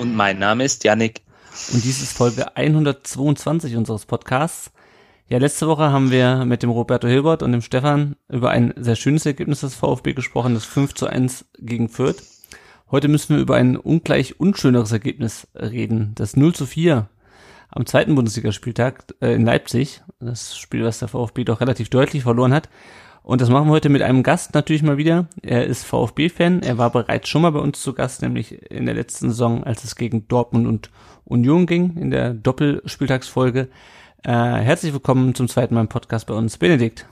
Und mein Name ist Yannick. Und dies ist Folge 122 unseres Podcasts. Ja, letzte Woche haben wir mit dem Roberto Hilbert und dem Stefan über ein sehr schönes Ergebnis des VfB gesprochen, das 5 zu 1 gegen Fürth. Heute müssen wir über ein ungleich unschöneres Ergebnis reden, das 0 zu 4 am zweiten Bundesligaspieltag äh, in Leipzig. Das Spiel, was der VfB doch relativ deutlich verloren hat. Und das machen wir heute mit einem Gast natürlich mal wieder. Er ist VfB-Fan. Er war bereits schon mal bei uns zu Gast, nämlich in der letzten Saison, als es gegen Dortmund und Union ging, in der Doppelspieltagsfolge. Äh, herzlich willkommen zum zweiten Mal im Podcast bei uns, Benedikt.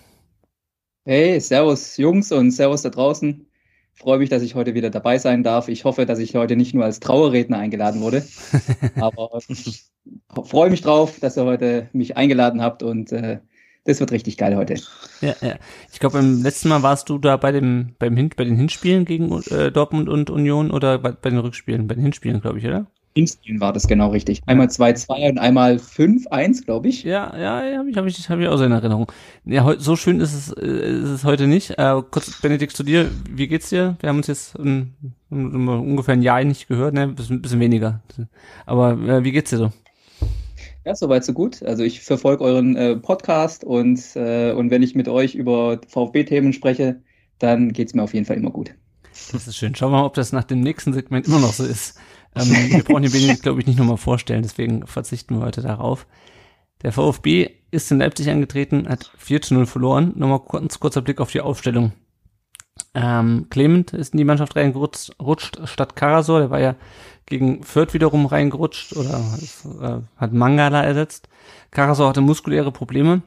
Hey, Servus Jungs und Servus da draußen. Freue mich, dass ich heute wieder dabei sein darf. Ich hoffe, dass ich heute nicht nur als Trauerredner eingeladen wurde, aber ich freue mich drauf, dass ihr heute mich eingeladen habt und äh, das wird richtig geil heute. Ja, ja. Ich glaube, beim letzten Mal warst du da bei dem beim Hin bei den Hinspielen gegen äh, Dortmund und Union oder bei, bei den Rückspielen, bei den Hinspielen, glaube ich, oder? Hinspielen war das genau richtig. Einmal 2-2 und einmal 5-1, glaube ich. Ja, ja, habe ich, hab ich, hab ich auch so in Erinnerung. Ja, so schön ist es, äh, ist es heute nicht. Äh, kurz, Benedikt, zu dir. Wie geht's dir? Wir haben uns jetzt um ungefähr ein Jahr nicht gehört, ne? Bisschen, bisschen weniger. Aber äh, wie geht's dir so? Ja, soweit so gut. Also ich verfolge euren äh, Podcast und, äh, und wenn ich mit euch über VfB-Themen spreche, dann geht's mir auf jeden Fall immer gut. Das ist schön. Schauen wir mal, ob das nach dem nächsten Segment immer noch so ist. Ähm, wir brauchen den Benedikt, glaube ich, nicht nochmal vorstellen, deswegen verzichten wir heute darauf. Der VfB ist in Leipzig angetreten, hat 4 zu 0 verloren. Nochmal kurz, kurzer Blick auf die Aufstellung. Ähm, Clement ist in die Mannschaft reingerutscht rutscht, statt Karasor, der war ja gegen Fürth wiederum reingerutscht oder äh, hat Mangala ersetzt. Karasor hatte muskuläre Probleme.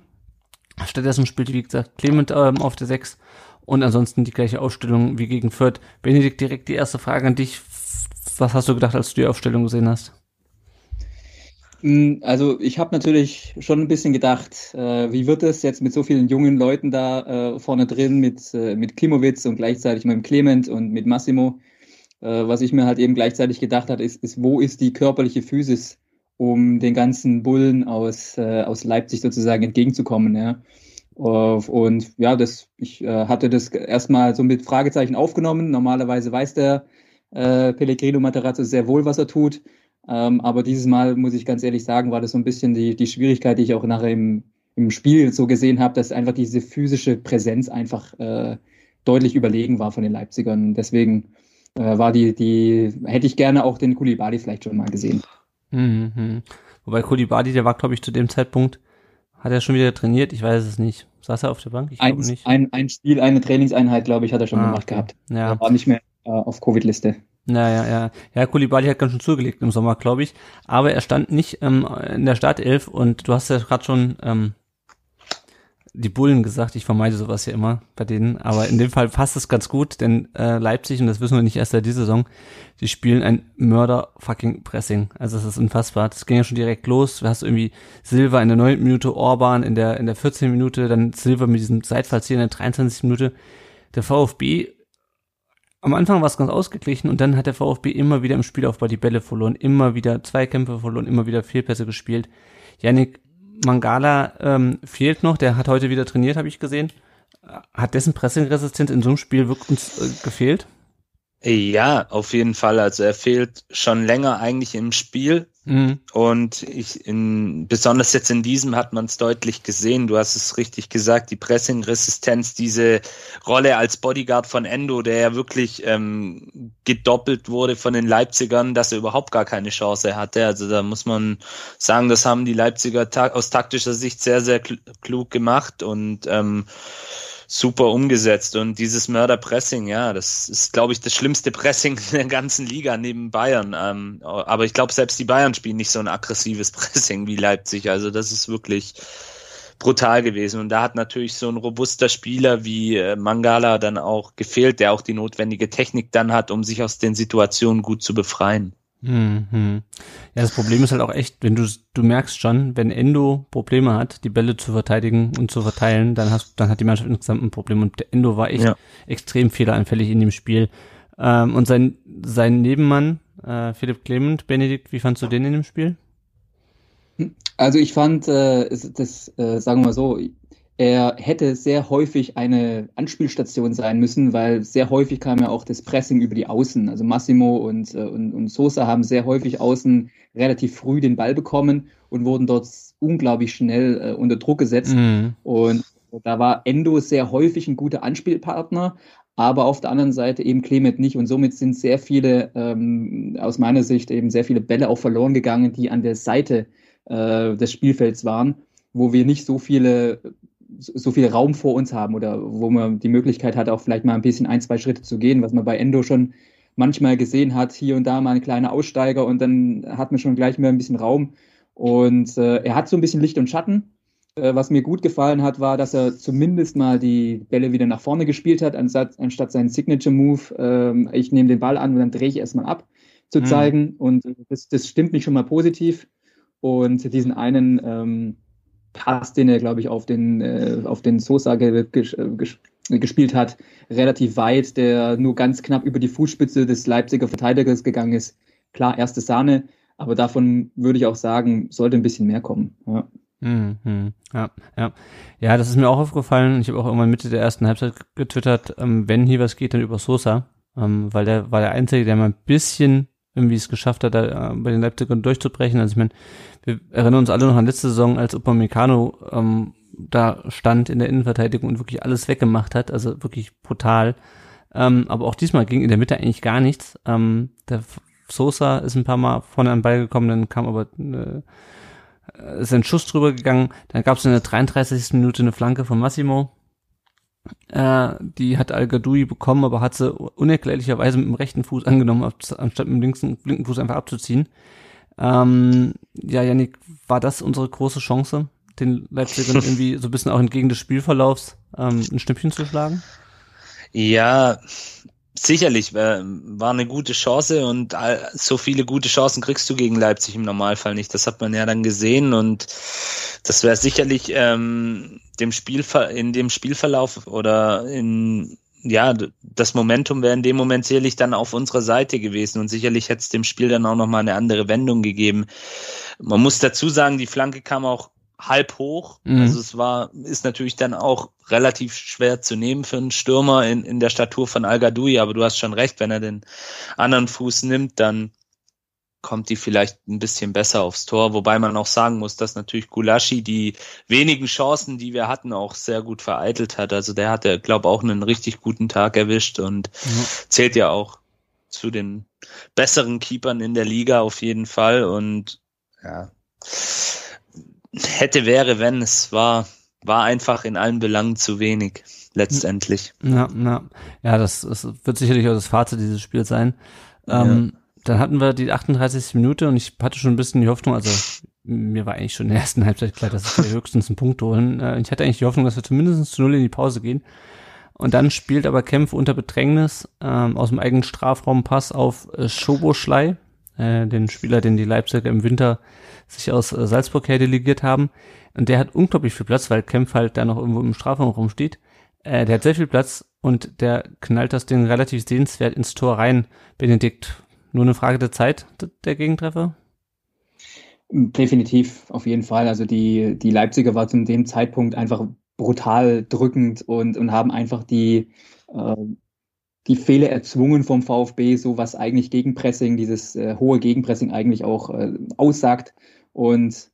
Stattdessen spielte, wie gesagt, Clement ähm, auf der 6 und ansonsten die gleiche Aufstellung wie gegen Fürth. Benedikt, direkt die erste Frage an dich. Was hast du gedacht, als du die Aufstellung gesehen hast? Also ich habe natürlich schon ein bisschen gedacht, äh, wie wird es jetzt mit so vielen jungen Leuten da äh, vorne drin, mit, äh, mit Klimowitz und gleichzeitig mit Clement und mit Massimo. Äh, was ich mir halt eben gleichzeitig gedacht hat, ist, ist, wo ist die körperliche Physis, um den ganzen Bullen aus, äh, aus Leipzig sozusagen entgegenzukommen. Ja? und ja, das, ich äh, hatte das erstmal so mit Fragezeichen aufgenommen. Normalerweise weiß der äh, Pellegrino Materazzo sehr wohl, was er tut. Ähm, aber dieses Mal, muss ich ganz ehrlich sagen, war das so ein bisschen die, die Schwierigkeit, die ich auch nachher im, im Spiel so gesehen habe, dass einfach diese physische Präsenz einfach äh, deutlich überlegen war von den Leipzigern. Deswegen äh, war die, die, hätte ich gerne auch den Kulibali vielleicht schon mal gesehen. Mhm. Wobei Kulibali, der war, glaube ich, zu dem Zeitpunkt, hat er schon wieder trainiert? Ich weiß es nicht. Saß er auf der Bank? Ich ein, nicht. Ein, ein Spiel, eine Trainingseinheit, glaube ich, hat er schon ah, gemacht gehabt. Ja. Er war nicht mehr äh, auf Covid-Liste. Naja, ja. Ja, Kulibali hat ganz schön zugelegt im Sommer, glaube ich. Aber er stand nicht ähm, in der Startelf und du hast ja gerade schon ähm, die Bullen gesagt, ich vermeide sowas ja immer bei denen, aber in dem Fall passt es ganz gut, denn äh, Leipzig, und das wissen wir nicht erst seit dieser Saison, die spielen ein Mörder-fucking-Pressing. Also das ist unfassbar. Das ging ja schon direkt los. Du hast irgendwie Silva in der 9. Minute, Orban in der in der 14. Minute, dann Silva mit diesem Seitfallziel in der 23. Minute. Der VfB am Anfang war es ganz ausgeglichen und dann hat der VfB immer wieder im Spielaufbau die Bälle verloren, immer wieder Zweikämpfe verloren, immer wieder Fehlpässe gespielt. Yannick Mangala ähm, fehlt noch, der hat heute wieder trainiert, habe ich gesehen. Hat dessen Pressingresistenz in so einem Spiel wirklich uns äh, gefehlt? Ja, auf jeden Fall. Also er fehlt schon länger eigentlich im Spiel. Mhm. Und ich in, besonders jetzt in diesem hat man es deutlich gesehen. Du hast es richtig gesagt, die Pressing-Resistenz, diese Rolle als Bodyguard von Endo, der ja wirklich ähm, gedoppelt wurde von den Leipzigern, dass er überhaupt gar keine Chance hatte. Also da muss man sagen, das haben die Leipziger ta aus taktischer Sicht sehr, sehr klug gemacht und ähm, super umgesetzt. Und dieses Mörderpressing, ja, das ist, glaube ich, das schlimmste Pressing in der ganzen Liga neben Bayern. Ähm, aber ich glaube, selbst die Bayern spielen nicht so ein aggressives Pressing wie Leipzig. Also das ist wirklich brutal gewesen. Und da hat natürlich so ein robuster Spieler wie äh, Mangala dann auch gefehlt, der auch die notwendige Technik dann hat, um sich aus den Situationen gut zu befreien. Mhm. Ja, das Problem ist halt auch echt, wenn du, du merkst schon, wenn Endo Probleme hat, die Bälle zu verteidigen und zu verteilen, dann hast, dann hat die Mannschaft insgesamt ein Problem und der Endo war echt ja. extrem fehleranfällig in dem Spiel. Ähm, und sein, sein Nebenmann, äh, Philipp Clement, Benedikt, wie fandst du den in dem Spiel? Also ich fand, äh, das, äh, sagen wir mal so, er hätte sehr häufig eine Anspielstation sein müssen, weil sehr häufig kam ja auch das Pressing über die Außen. Also Massimo und, äh, und, und Sosa haben sehr häufig außen relativ früh den Ball bekommen und wurden dort unglaublich schnell äh, unter Druck gesetzt. Mhm. Und da war Endo sehr häufig ein guter Anspielpartner, aber auf der anderen Seite eben Clement nicht. Und somit sind sehr viele, ähm, aus meiner Sicht eben sehr viele Bälle auch verloren gegangen, die an der Seite äh, des Spielfelds waren, wo wir nicht so viele so viel Raum vor uns haben oder wo man die Möglichkeit hat, auch vielleicht mal ein bisschen ein, zwei Schritte zu gehen, was man bei Endo schon manchmal gesehen hat, hier und da mal ein kleiner Aussteiger und dann hat man schon gleich mehr ein bisschen Raum. Und äh, er hat so ein bisschen Licht und Schatten. Äh, was mir gut gefallen hat, war, dass er zumindest mal die Bälle wieder nach vorne gespielt hat, anstatt, anstatt seinen Signature-Move, äh, ich nehme den Ball an und dann drehe ich erstmal ab, zu mhm. zeigen. Und das, das stimmt mich schon mal positiv. Und diesen einen ähm, Pass, den er, glaube ich, auf den, äh, auf den Sosa äh, ges gespielt hat, relativ weit, der nur ganz knapp über die Fußspitze des Leipziger Verteidigers gegangen ist. Klar, erste Sahne, aber davon würde ich auch sagen, sollte ein bisschen mehr kommen. Ja. Mhm, ja, ja. Ja, das ist mir auch aufgefallen. Ich habe auch irgendwann Mitte der ersten Halbzeit getwittert, ähm, wenn hier was geht, dann über Sosa. Ähm, weil der war der Einzige, der mal ein bisschen irgendwie es geschafft hat, da, äh, bei den Leipzigern durchzubrechen. Also ich meine, wir erinnern uns alle noch an letzte Saison, als Upamecano ähm, da stand in der Innenverteidigung und wirklich alles weggemacht hat, also wirklich brutal. Ähm, aber auch diesmal ging in der Mitte eigentlich gar nichts. Ähm, der Sosa ist ein paar Mal vorne den Ball gekommen, dann kam aber äh, ist ein Schuss drüber gegangen. Dann gab es in der 33. Minute eine Flanke von Massimo, äh, die hat Al-Gadoui bekommen, aber hat sie unerklärlicherweise mit dem rechten Fuß angenommen, anstatt mit dem linken, linken Fuß einfach abzuziehen. Ähm, ja, Janik, war das unsere große Chance, den Leipzigern irgendwie so ein bisschen auch entgegen des Spielverlaufs ähm, ein Schnippchen zu schlagen? Ja, sicherlich war, war eine gute Chance und so viele gute Chancen kriegst du gegen Leipzig im Normalfall nicht. Das hat man ja dann gesehen und das wäre sicherlich ähm, dem Spiel in dem Spielverlauf oder in ja, das Momentum wäre in dem Moment sicherlich dann auf unserer Seite gewesen und sicherlich hätte es dem Spiel dann auch nochmal eine andere Wendung gegeben. Man muss dazu sagen, die Flanke kam auch halb hoch. Mhm. Also es war, ist natürlich dann auch relativ schwer zu nehmen für einen Stürmer in, in der Statur von Al aber du hast schon recht, wenn er den anderen Fuß nimmt, dann kommt die vielleicht ein bisschen besser aufs Tor, wobei man auch sagen muss, dass natürlich Gulaschi die wenigen Chancen, die wir hatten, auch sehr gut vereitelt hat. Also der hatte, glaube auch einen richtig guten Tag erwischt und mhm. zählt ja auch zu den besseren Keepern in der Liga auf jeden Fall und ja, hätte, wäre, wenn, es war, war einfach in allen Belangen zu wenig, letztendlich. Ja, ja, ja das, das wird sicherlich auch das Fazit dieses Spiels sein. Ähm, ja. Dann hatten wir die 38. Minute und ich hatte schon ein bisschen die Hoffnung, also mir war eigentlich schon in der ersten Halbzeit klar, dass wir höchstens einen Punkt holen. Äh, ich hatte eigentlich die Hoffnung, dass wir zumindest zu null in die Pause gehen. Und dann spielt aber Kempf unter Bedrängnis ähm, aus dem eigenen Strafraum Pass auf äh, Schoboschlei, äh, den Spieler, den die Leipziger im Winter sich aus äh, Salzburg her delegiert haben. Und der hat unglaublich viel Platz, weil Kempf halt da noch irgendwo im Strafraum rumsteht. Äh, der hat sehr viel Platz und der knallt das Ding relativ sehenswert ins Tor rein. Benedikt, nur eine Frage der Zeit, der Gegentreffer? Definitiv, auf jeden Fall. Also die, die Leipziger war zu dem Zeitpunkt einfach brutal drückend und, und haben einfach die, äh, die Fehler erzwungen vom VfB, so was eigentlich Gegenpressing, dieses äh, hohe Gegenpressing eigentlich auch äh, aussagt. Und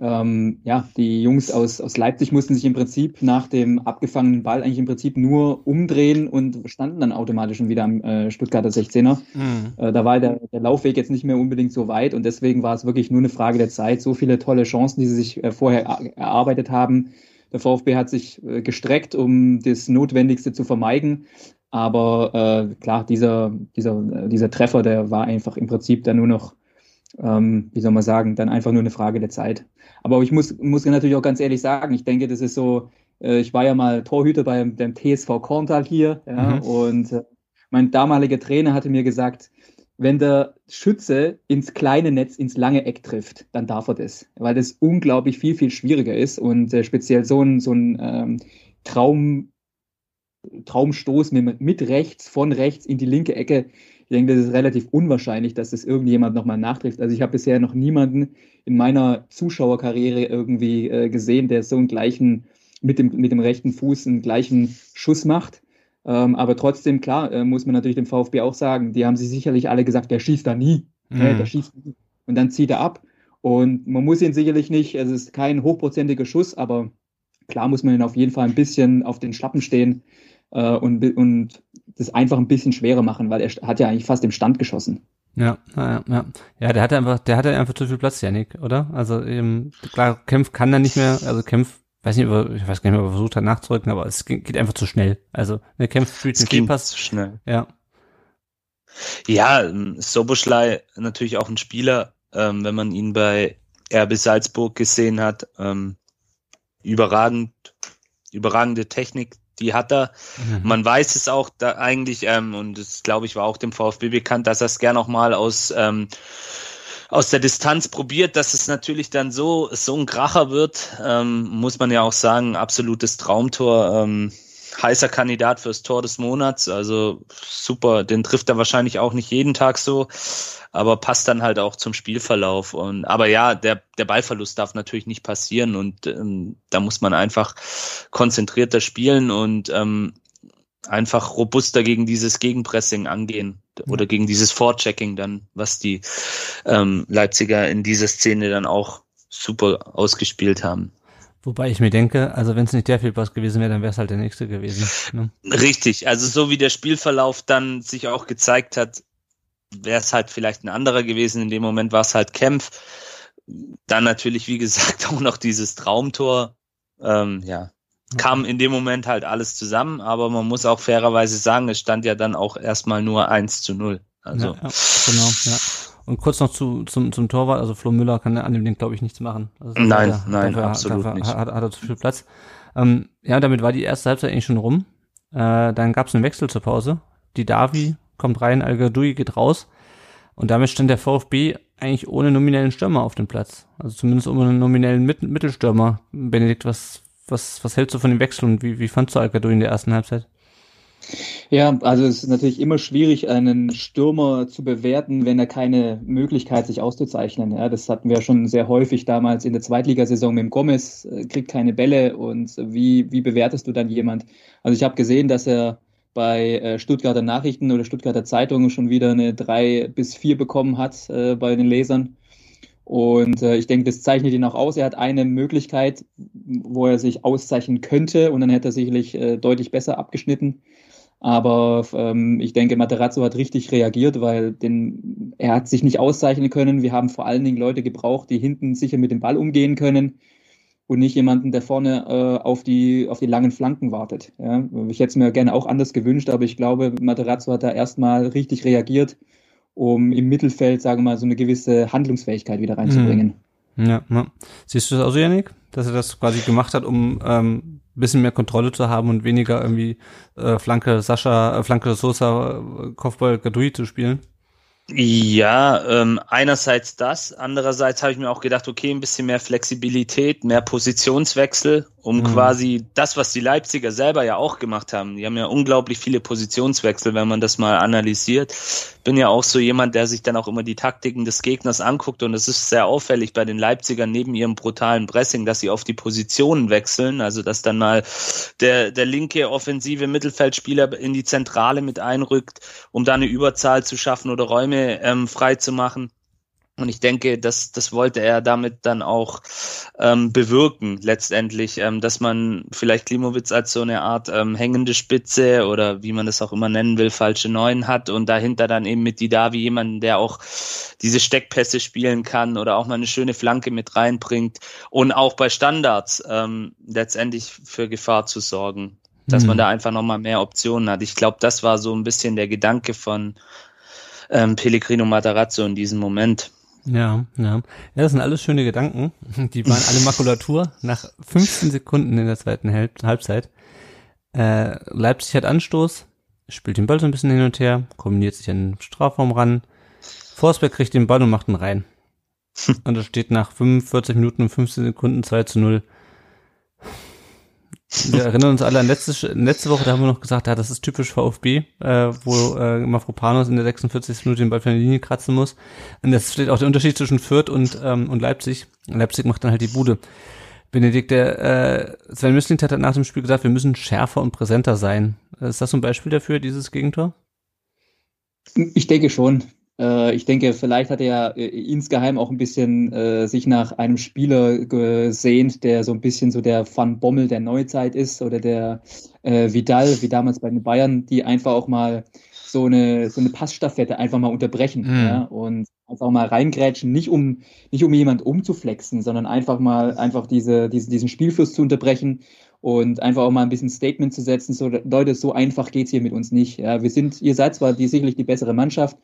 ähm, ja, die Jungs aus, aus Leipzig mussten sich im Prinzip nach dem abgefangenen Ball eigentlich im Prinzip nur umdrehen und standen dann automatisch schon wieder am äh, Stuttgarter 16er. Mhm. Äh, da war der, der Laufweg jetzt nicht mehr unbedingt so weit und deswegen war es wirklich nur eine Frage der Zeit. So viele tolle Chancen, die sie sich äh, vorher erarbeitet haben. Der VfB hat sich äh, gestreckt, um das Notwendigste zu vermeiden. Aber äh, klar, dieser, dieser, dieser Treffer, der war einfach im Prinzip dann nur noch, ähm, wie soll man sagen, dann einfach nur eine Frage der Zeit. Aber ich muss, muss natürlich auch ganz ehrlich sagen, ich denke, das ist so, äh, ich war ja mal Torhüter beim dem TSV Korntal hier, ja, mhm. und äh, mein damaliger Trainer hatte mir gesagt, wenn der Schütze ins kleine Netz, ins lange Eck trifft, dann darf er das, weil das unglaublich viel, viel schwieriger ist und äh, speziell so ein, so ein ähm, Traum, Traumstoß mit, mit rechts, von rechts in die linke Ecke, ich denke, das ist relativ unwahrscheinlich, dass das irgendjemand nochmal nachtrifft. Also ich habe bisher noch niemanden in meiner Zuschauerkarriere irgendwie äh, gesehen, der so einen gleichen, mit dem, mit dem rechten Fuß einen gleichen Schuss macht. Ähm, aber trotzdem, klar, äh, muss man natürlich dem VfB auch sagen, die haben sich sicherlich alle gesagt, der schießt da nie. Mhm. Äh, der schießt nie. Und dann zieht er ab. Und man muss ihn sicherlich nicht, es ist kein hochprozentiger Schuss, aber klar muss man ihn auf jeden Fall ein bisschen auf den Schlappen stehen äh, und, und das einfach ein bisschen schwerer machen, weil er hat ja eigentlich fast im Stand geschossen. Ja, ja, ja. Ja, der hatte einfach, der hatte einfach zu viel Platz, Janik, oder? Also eben, klar, Kempf kann da nicht mehr, also Kempf, weiß nicht, ich weiß gar nicht, ob er versucht hat nachzurücken, aber es geht einfach zu schnell. Also, der Kempf spielt den Fehlpass. zu schnell. Ja. Ja, ähm, Soboschlei natürlich auch ein Spieler, ähm, wenn man ihn bei RB Salzburg gesehen hat, ähm, überragend, überragende Technik, die hat er. Mhm. Man weiß es auch da eigentlich, ähm, und das glaube ich war auch dem VfB bekannt, dass er es gern auch mal aus, ähm, aus der Distanz probiert, dass es natürlich dann so, so ein Kracher wird, ähm, muss man ja auch sagen, absolutes Traumtor. Ähm, heißer Kandidat fürs Tor des Monats. Also super, den trifft er wahrscheinlich auch nicht jeden Tag so aber passt dann halt auch zum Spielverlauf. Und aber ja, der, der Ballverlust darf natürlich nicht passieren und ähm, da muss man einfach konzentrierter spielen und ähm, einfach robuster gegen dieses Gegenpressing angehen oder gegen dieses Vorchecking dann, was die ähm, Leipziger in dieser Szene dann auch super ausgespielt haben. Wobei ich mir denke, also wenn es nicht der Fehlpass gewesen wäre, dann wäre es halt der nächste gewesen. Ne? Richtig, also so wie der Spielverlauf dann sich auch gezeigt hat, wäre es halt vielleicht ein anderer gewesen. In dem Moment war es halt Kempf. Dann natürlich, wie gesagt, auch noch dieses Traumtor. Ähm, ja, kam in dem Moment halt alles zusammen, aber man muss auch fairerweise sagen, es stand ja dann auch erstmal nur 1 zu 0. Also. Ja, ja, genau, ja. Und kurz noch zu, zum, zum Torwart, also Flo Müller kann an dem Ding, glaube ich, nichts machen. Also nein, er, nein, dafür, absolut dafür nicht. Hat, hat er zu viel Platz. Ähm, ja, damit war die erste Halbzeit eigentlich schon rum. Äh, dann gab es einen Wechsel zur Pause. Die Davi kommt rein, Al geht raus. Und damit stand der VfB eigentlich ohne nominellen Stürmer auf dem Platz. Also zumindest ohne nominellen Mit Mittelstürmer. Benedikt, was, was, was hältst du von dem Wechsel und wie, wie fandst du al in der ersten Halbzeit? Ja, also es ist natürlich immer schwierig, einen Stürmer zu bewerten, wenn er keine Möglichkeit sich auszuzeichnen. Ja, das hatten wir schon sehr häufig damals in der Zweitligasaison mit dem Gomez, äh, kriegt keine Bälle und wie, wie bewertest du dann jemand? Also ich habe gesehen, dass er bei äh, Stuttgarter Nachrichten oder Stuttgarter Zeitung schon wieder eine drei bis vier bekommen hat äh, bei den Lesern. Und äh, ich denke, das zeichnet ihn auch aus. Er hat eine Möglichkeit, wo er sich auszeichnen könnte und dann hätte er sicherlich äh, deutlich besser abgeschnitten. Aber ähm, ich denke, Materazzo hat richtig reagiert, weil den, er hat sich nicht auszeichnen können. Wir haben vor allen Dingen Leute gebraucht, die hinten sicher mit dem Ball umgehen können und nicht jemanden, der vorne äh, auf, die, auf die langen Flanken wartet. Ja? Ich hätte es mir gerne auch anders gewünscht, aber ich glaube, Materazzo hat da erstmal richtig reagiert, um im Mittelfeld, sagen wir mal, so eine gewisse Handlungsfähigkeit wieder reinzubringen. Mhm. Ja, ja. Siehst du das auch so, Janik? Dass er das quasi gemacht hat, um ähm, bisschen mehr Kontrolle zu haben und weniger irgendwie äh, Flanke Sascha, äh, Flanke Sosa, äh, Kopfball Gadui zu spielen? Ja, ähm, einerseits das, andererseits habe ich mir auch gedacht, okay, ein bisschen mehr Flexibilität, mehr Positionswechsel, um mhm. quasi das, was die Leipziger selber ja auch gemacht haben. Die haben ja unglaublich viele Positionswechsel, wenn man das mal analysiert. Bin ja auch so jemand, der sich dann auch immer die Taktiken des Gegners anguckt und es ist sehr auffällig bei den Leipzigern neben ihrem brutalen Pressing, dass sie auf die Positionen wechseln, also dass dann mal der, der linke offensive Mittelfeldspieler in die Zentrale mit einrückt, um da eine Überzahl zu schaffen oder Räume ähm, frei zu machen. Und ich denke, das, das wollte er damit dann auch ähm, bewirken, letztendlich, ähm, dass man vielleicht Klimowitz als so eine Art ähm, hängende Spitze oder wie man das auch immer nennen will, falsche Neun hat und dahinter dann eben mit Didavi jemanden, der auch diese Steckpässe spielen kann oder auch mal eine schöne Flanke mit reinbringt und auch bei Standards ähm, letztendlich für Gefahr zu sorgen, dass mhm. man da einfach nochmal mehr Optionen hat. Ich glaube, das war so ein bisschen der Gedanke von ähm, Pellegrino Matarazzo in diesem Moment. Ja, ja. Ja, das sind alles schöne Gedanken. Die waren alle Makulatur nach 15 Sekunden in der zweiten Halbzeit. Äh, Leipzig hat Anstoß, spielt den Ball so ein bisschen hin und her, kombiniert sich an den Strafraum ran. Forsberg kriegt den Ball und macht ihn rein. und es steht nach 45 Minuten und 15 Sekunden 2 zu 0. Wir erinnern uns alle an letzte, letzte Woche, da haben wir noch gesagt, ja, das ist typisch VfB, äh, wo äh, Mafropanos in der 46. Minute den Ball von der Linie kratzen muss. Und das steht auch der Unterschied zwischen Fürth und, ähm, und Leipzig. Leipzig macht dann halt die Bude. Benedikt, der äh, Sven Müsling hat nach dem Spiel gesagt, wir müssen schärfer und präsenter sein. Ist das so ein Beispiel dafür, dieses Gegentor? Ich denke schon. Äh, ich denke, vielleicht hat er äh, insgeheim auch ein bisschen äh, sich nach einem Spieler gesehnt, der so ein bisschen so der Van Bommel der Neuzeit ist oder der äh, Vidal, wie damals bei den Bayern, die einfach auch mal so eine, so eine Passstaffette einfach mal unterbrechen mhm. ja, und einfach mal reingrätschen, nicht um, nicht um jemand umzuflexen, sondern einfach mal einfach diese, diese, diesen Spielfluss zu unterbrechen und einfach auch mal ein bisschen Statement zu setzen, so Leute, so einfach geht's hier mit uns nicht. Ja, wir sind, ihr seid zwar die, sicherlich die bessere Mannschaft,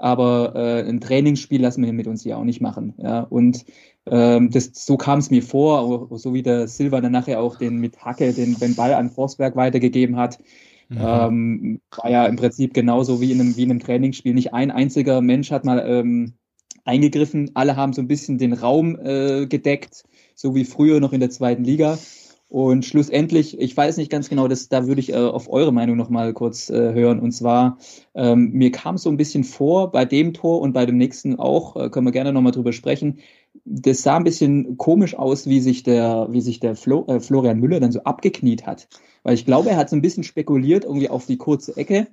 aber äh, ein Trainingsspiel lassen wir mit uns hier auch nicht machen. Ja, und ähm, das, so kam es mir vor, so wie der Silva dann nachher auch den mit Hacke den, den Ball an Forsberg weitergegeben hat. Mhm. Ähm, war ja im Prinzip genauso wie in einem, wie in einem Trainingsspiel. Nicht ein einziger Mensch hat mal ähm, eingegriffen. Alle haben so ein bisschen den Raum äh, gedeckt, so wie früher noch in der zweiten Liga. Und schlussendlich, ich weiß nicht ganz genau, das, da würde ich äh, auf eure Meinung nochmal kurz äh, hören. Und zwar, ähm, mir kam so ein bisschen vor, bei dem Tor und bei dem nächsten auch, äh, können wir gerne nochmal drüber sprechen. Das sah ein bisschen komisch aus, wie sich der, wie sich der Flo, äh, Florian Müller dann so abgekniet hat. Weil ich glaube, er hat so ein bisschen spekuliert, irgendwie auf die kurze Ecke.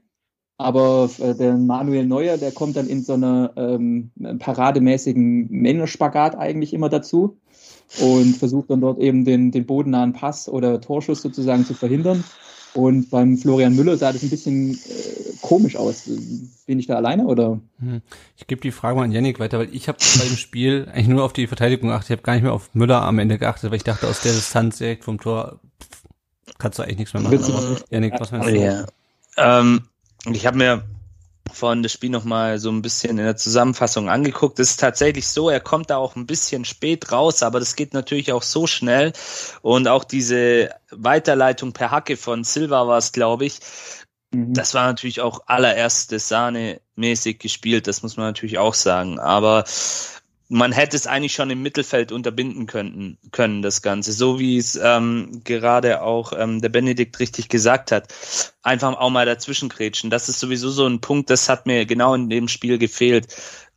Aber äh, der Manuel Neuer, der kommt dann in so einer ähm, parademäßigen Männerspagat eigentlich immer dazu und versucht dann dort eben den, den bodennahen Pass oder Torschuss sozusagen zu verhindern. Und beim Florian Müller sah das ein bisschen äh, komisch aus. Bin ich da alleine oder? Hm. Ich gebe die Frage mal an Yannick weiter, weil ich habe bei dem Spiel eigentlich nur auf die Verteidigung geachtet. Ich habe gar nicht mehr auf Müller am Ende geachtet, weil ich dachte, aus der Distanz direkt vom Tor kannst du eigentlich nichts mehr machen. Aber, Yannick, was meinst du? Ja. Ähm, ich habe mir von das Spiel nochmal so ein bisschen in der Zusammenfassung angeguckt. Es ist tatsächlich so, er kommt da auch ein bisschen spät raus, aber das geht natürlich auch so schnell. Und auch diese Weiterleitung per Hacke von Silva war es, glaube ich. Mhm. Das war natürlich auch allererste Sahne mäßig gespielt, das muss man natürlich auch sagen. Aber man hätte es eigentlich schon im Mittelfeld unterbinden können, können das Ganze, so wie es ähm, gerade auch ähm, der Benedikt richtig gesagt hat. Einfach auch mal dazwischen grätschen. Das ist sowieso so ein Punkt, das hat mir genau in dem Spiel gefehlt.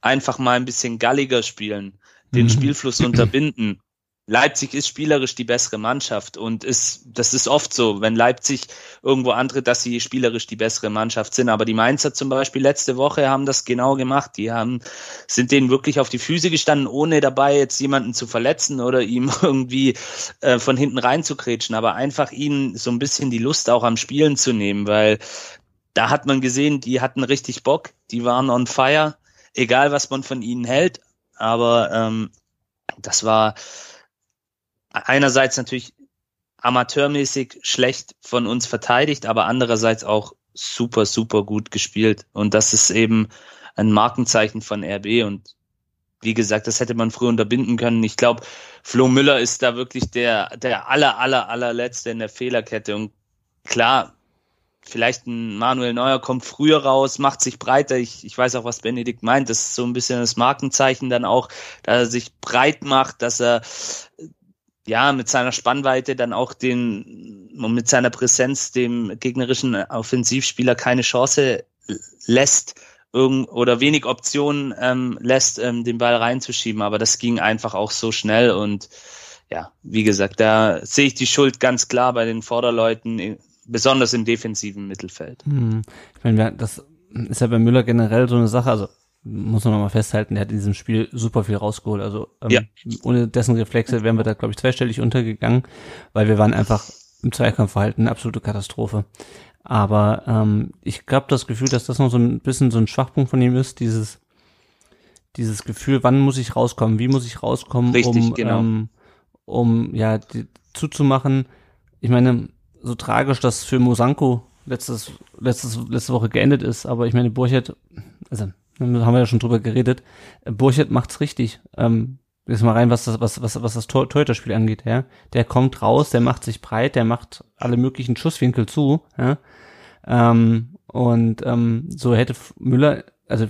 Einfach mal ein bisschen galliger spielen, den mhm. Spielfluss unterbinden. Leipzig ist spielerisch die bessere Mannschaft und ist, das ist oft so, wenn Leipzig irgendwo antritt, dass sie spielerisch die bessere Mannschaft sind. Aber die Mainzer zum Beispiel letzte Woche haben das genau gemacht. Die haben, sind denen wirklich auf die Füße gestanden, ohne dabei jetzt jemanden zu verletzen oder ihm irgendwie äh, von hinten reinzukretschen, aber einfach ihnen so ein bisschen die Lust auch am Spielen zu nehmen, weil da hat man gesehen, die hatten richtig Bock, die waren on fire, egal was man von ihnen hält. Aber ähm, das war einerseits natürlich amateurmäßig schlecht von uns verteidigt, aber andererseits auch super, super gut gespielt. Und das ist eben ein Markenzeichen von RB und wie gesagt, das hätte man früher unterbinden können. Ich glaube, Flo Müller ist da wirklich der, der aller, aller, allerletzte in der Fehlerkette. Und klar, vielleicht ein Manuel Neuer kommt früher raus, macht sich breiter. Ich, ich weiß auch, was Benedikt meint. Das ist so ein bisschen das Markenzeichen dann auch, dass er sich breit macht, dass er ja, mit seiner Spannweite dann auch den, und mit seiner Präsenz dem gegnerischen Offensivspieler keine Chance lässt irgend, oder wenig Optionen ähm, lässt, ähm, den Ball reinzuschieben. Aber das ging einfach auch so schnell und ja, wie gesagt, da sehe ich die Schuld ganz klar bei den Vorderleuten, besonders im defensiven Mittelfeld. Hm. Ich meine, das ist ja bei Müller generell so eine Sache, also muss man mal festhalten, der hat in diesem Spiel super viel rausgeholt. Also ähm, ja. ohne dessen Reflexe wären wir da, glaube ich, zweistellig untergegangen, weil wir waren einfach im Zweikampfverhalten eine absolute Katastrophe. Aber ähm, ich glaube das Gefühl, dass das noch so ein bisschen so ein Schwachpunkt von ihm ist, dieses dieses Gefühl, wann muss ich rauskommen, wie muss ich rauskommen, Richtig, um genau. ähm, um ja die, zuzumachen. Ich meine, so tragisch das für Mosanko letztes, letztes, letzte Woche geendet ist, aber ich meine, Burchert, also haben wir ja schon drüber geredet. Burchett macht's richtig. Ähm, jetzt mal rein, was das, was, was, was das Tor Torhüterspiel angeht, ja. Der kommt raus, der macht sich breit, der macht alle möglichen Schusswinkel zu, ja. Ähm, und ähm, so hätte Müller, also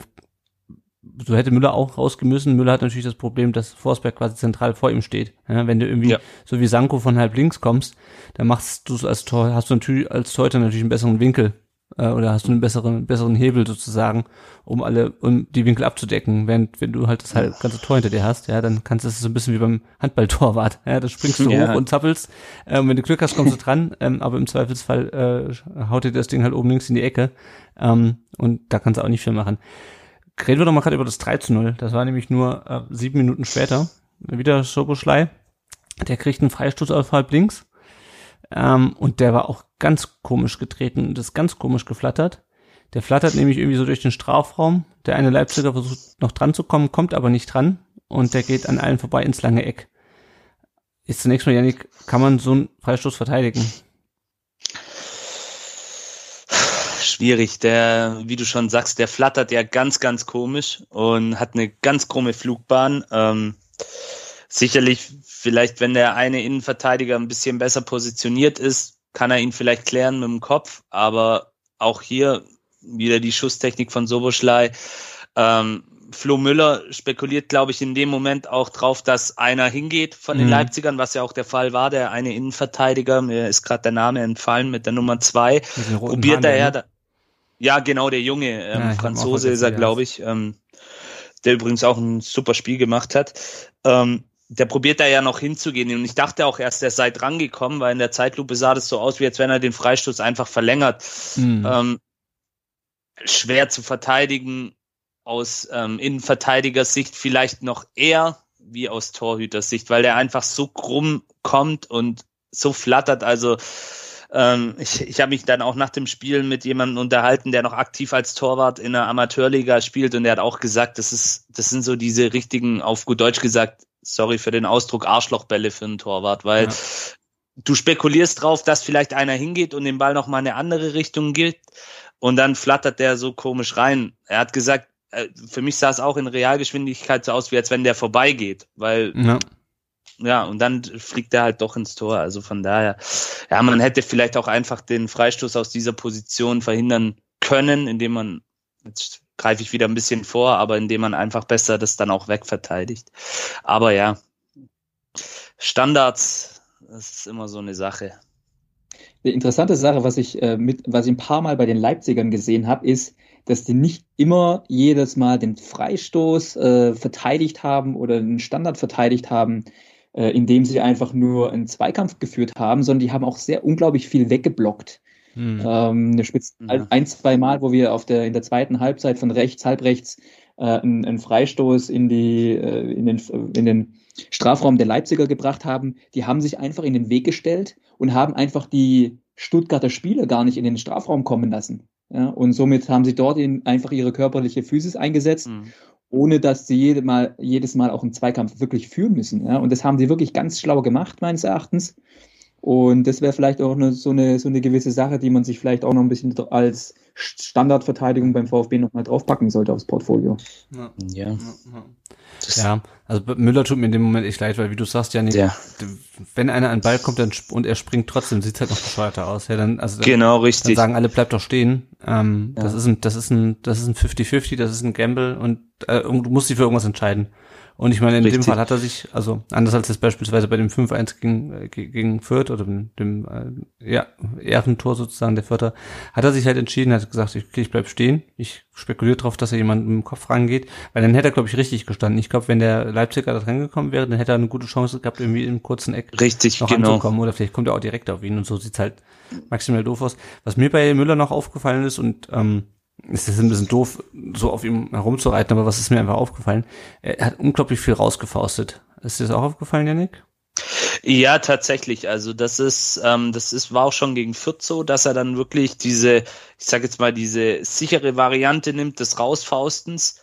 so hätte Müller auch rausgemüssen. Müller hat natürlich das Problem, dass Forsberg quasi zentral vor ihm steht. Ja, wenn du irgendwie ja. so wie Sanko von halb links kommst, dann machst du es als Tor, hast du natürlich als Torhüter natürlich einen besseren Winkel äh, oder hast du einen besseren besseren Hebel sozusagen, um alle um die Winkel abzudecken. Während wenn du halt das halt ganze Tor hinter dir hast, ja, dann kannst du es so ein bisschen wie beim Handballtorwart. Ja, da springst du ja. hoch und zappelst. Ähm, wenn du Glück hast, kommst du dran. Ähm, aber im Zweifelsfall äh, haut dir das Ding halt oben links in die Ecke. Ähm, und da kannst du auch nicht viel machen. Reden wir doch mal gerade über das 3 zu 0. Das war nämlich nur äh, sieben Minuten später. Wieder Soboschlei. Der kriegt einen Freistoß auf halb links. Ähm, und der war auch ganz komisch getreten und ist ganz komisch geflattert. Der flattert nämlich irgendwie so durch den Strafraum. Der eine Leipziger versucht noch dran zu kommen, kommt aber nicht dran. Und der geht an allen vorbei ins lange Eck. Ist zunächst mal, Janik, kann man so einen Freistoß verteidigen? schwierig. Der, wie du schon sagst, der flattert ja ganz, ganz komisch und hat eine ganz krumme Flugbahn. Ähm, sicherlich, vielleicht, wenn der eine Innenverteidiger ein bisschen besser positioniert ist, kann er ihn vielleicht klären mit dem Kopf. Aber auch hier wieder die Schusstechnik von Soboschlei. Ähm, Flo Müller spekuliert, glaube ich, in dem Moment auch drauf, dass einer hingeht von den mhm. Leipzigern, was ja auch der Fall war. Der eine Innenverteidiger, mir ist gerade der Name entfallen mit der Nummer zwei, probiert er ja, ne? Ja, genau, der Junge, ähm, ja, Franzose ist er, glaube ich, ähm, der übrigens auch ein super Spiel gemacht hat. Ähm, der probiert da ja noch hinzugehen. Und ich dachte auch erst, er sei drangekommen, weil in der Zeitlupe sah das so aus, wie als wenn er den Freistoß einfach verlängert. Mhm. Ähm, schwer zu verteidigen aus ähm, Innenverteidigersicht vielleicht noch eher wie aus Torhütersicht, weil der einfach so krumm kommt und so flattert. Also ähm, ich ich habe mich dann auch nach dem Spiel mit jemandem unterhalten, der noch aktiv als Torwart in der Amateurliga spielt und der hat auch gesagt, das ist, das sind so diese richtigen, auf gut Deutsch gesagt, sorry für den Ausdruck, Arschlochbälle für einen Torwart, weil ja. du spekulierst drauf, dass vielleicht einer hingeht und den Ball noch mal eine andere Richtung gilt und dann flattert der so komisch rein. Er hat gesagt, äh, für mich sah es auch in Realgeschwindigkeit so aus, wie als wenn der vorbeigeht, weil ja ja, und dann fliegt er halt doch ins Tor. Also von daher, ja, man hätte vielleicht auch einfach den Freistoß aus dieser Position verhindern können, indem man, jetzt greife ich wieder ein bisschen vor, aber indem man einfach besser das dann auch wegverteidigt. Aber ja, Standards, das ist immer so eine Sache. Eine interessante Sache, was ich äh, mit, was ich ein paar Mal bei den Leipzigern gesehen habe, ist, dass die nicht immer jedes Mal den Freistoß äh, verteidigt haben oder den Standard verteidigt haben, äh, indem sie einfach nur einen Zweikampf geführt haben, sondern die haben auch sehr unglaublich viel weggeblockt. Mhm. Ähm, eine Spitze, ja. ein, zwei Mal, wo wir auf der, in der zweiten Halbzeit von rechts, halb rechts, äh, einen, einen Freistoß in die, äh, in den, in den Strafraum der Leipziger gebracht haben, die haben sich einfach in den Weg gestellt und haben einfach die Stuttgarter Spieler gar nicht in den Strafraum kommen lassen. Ja, und somit haben sie dort in, einfach ihre körperliche Physis eingesetzt mhm ohne dass sie jede mal, jedes Mal auch einen Zweikampf wirklich führen müssen. Ja? Und das haben sie wirklich ganz schlau gemacht, meines Erachtens. Und das wäre vielleicht auch eine, so, eine, so eine gewisse Sache, die man sich vielleicht auch noch ein bisschen als Standardverteidigung beim VfB nochmal draufpacken sollte aufs Portfolio. Ja. ja. ja. also Müller tut mir in dem Moment echt leid, weil wie du sagst, Janik, ja. wenn einer an den Ball kommt dann, und er springt trotzdem, sieht es halt noch bescheuerter aus. Ja, dann, also dann, genau, richtig. Dann sagen alle, bleib doch stehen. Ähm, ja. Das ist ein, das ist ein, das ist ein 50-50, das ist ein Gamble und äh, du musst dich für irgendwas entscheiden. Und ich meine, in Richtig. dem Fall hat er sich, also anders als jetzt beispielsweise bei dem 5-1 gegen, äh, gegen Fürth oder dem, dem äh, ja, Ehrentor sozusagen der Vierter, hat er sich halt entschieden, hat gesagt, ich, okay, ich bleib stehen. Ich spekuliere darauf, dass er jemanden im Kopf rangeht, weil dann hätte er, glaube ich, richtig gestanden. Ich glaube, wenn der Leipziger da dran gekommen wäre, dann hätte er eine gute Chance gehabt, irgendwie im kurzen Eck richtig, noch genau. anzukommen. Oder vielleicht kommt er auch direkt auf ihn und so sieht's halt maximal doof aus. Was mir bei Müller noch aufgefallen ist und ähm, es ist ein bisschen doof, so auf ihm herumzureiten, aber was ist mir einfach aufgefallen? Er hat unglaublich viel rausgefaustet. Ist dir das auch aufgefallen, Janik? Ja, tatsächlich. Also das ist, ähm, das ist, war auch schon gegen Fürth so, dass er dann wirklich diese, ich sage jetzt mal, diese sichere Variante nimmt des Rausfaustens.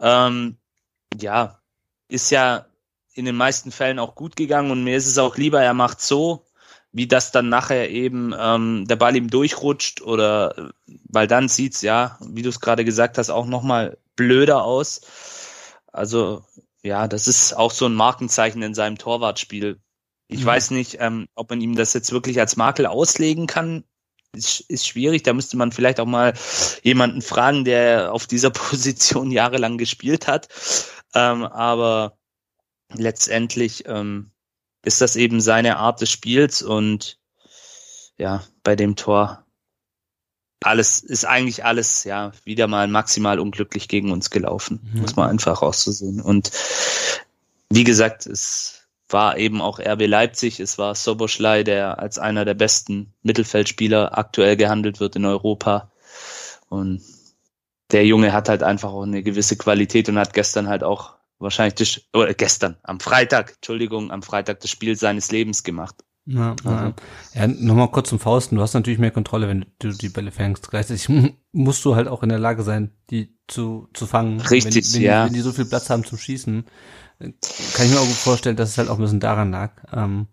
Ähm, ja, ist ja in den meisten Fällen auch gut gegangen und mir ist es auch lieber, er macht so, wie das dann nachher eben ähm, der Ball ihm durchrutscht oder weil dann sieht's ja, wie du es gerade gesagt hast, auch nochmal blöder aus. Also ja, das ist auch so ein Markenzeichen in seinem Torwartspiel. Ich mhm. weiß nicht, ähm, ob man ihm das jetzt wirklich als Makel auslegen kann ist, ist schwierig. Da müsste man vielleicht auch mal jemanden fragen, der auf dieser Position jahrelang gespielt hat. Ähm, aber letztendlich ähm, ist das eben seine Art des Spiels und ja, bei dem Tor alles ist eigentlich alles ja wieder mal maximal unglücklich gegen uns gelaufen, mhm. muss man einfach auszusehen. Und wie gesagt, es war eben auch RB Leipzig, es war Soboschlei, der als einer der besten Mittelfeldspieler aktuell gehandelt wird in Europa. Und der Junge hat halt einfach auch eine gewisse Qualität und hat gestern halt auch wahrscheinlich das, oder gestern, am Freitag, Entschuldigung, am Freitag das Spiel seines Lebens gemacht. Ja, also. ja nochmal kurz zum Fausten. Du hast natürlich mehr Kontrolle, wenn du die Bälle fängst. Gleichzeitig musst du halt auch in der Lage sein, die zu, zu fangen. Richtig, wenn, wenn ja. Die, wenn die so viel Platz haben zum Schießen, kann ich mir auch gut vorstellen, dass es halt auch ein bisschen daran lag. Ähm,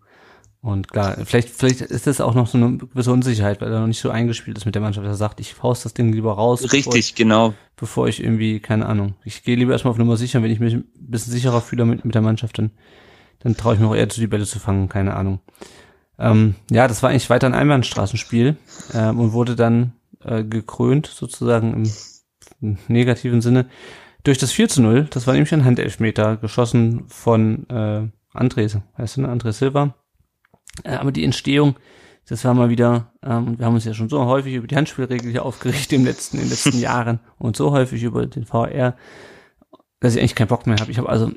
und klar, vielleicht, vielleicht ist das auch noch so eine gewisse Unsicherheit, weil er noch nicht so eingespielt ist mit der Mannschaft, dass er sagt, ich faust das Ding lieber raus. Richtig, ich, genau. Bevor ich irgendwie, keine Ahnung, ich gehe lieber erstmal auf Nummer sicher, wenn ich mich ein bisschen sicherer fühle mit, mit der Mannschaft, dann, dann traue ich mir auch eher zu, die Bälle zu fangen, keine Ahnung. Ähm, ja, das war eigentlich weiter ein Einbahnstraßenspiel ähm, und wurde dann äh, gekrönt, sozusagen im, im negativen Sinne, durch das 4 zu 0. Das war nämlich ein Handelfmeter, geschossen von äh, Andres, heißt du, ne? Andres Silva äh, aber die Entstehung, das war mal wieder, ähm, wir haben uns ja schon so häufig über die Handspielregel hier aufgerichtet im letzten, in den letzten Jahren und so häufig über den VR, dass ich eigentlich keinen Bock mehr habe. Ich habe also,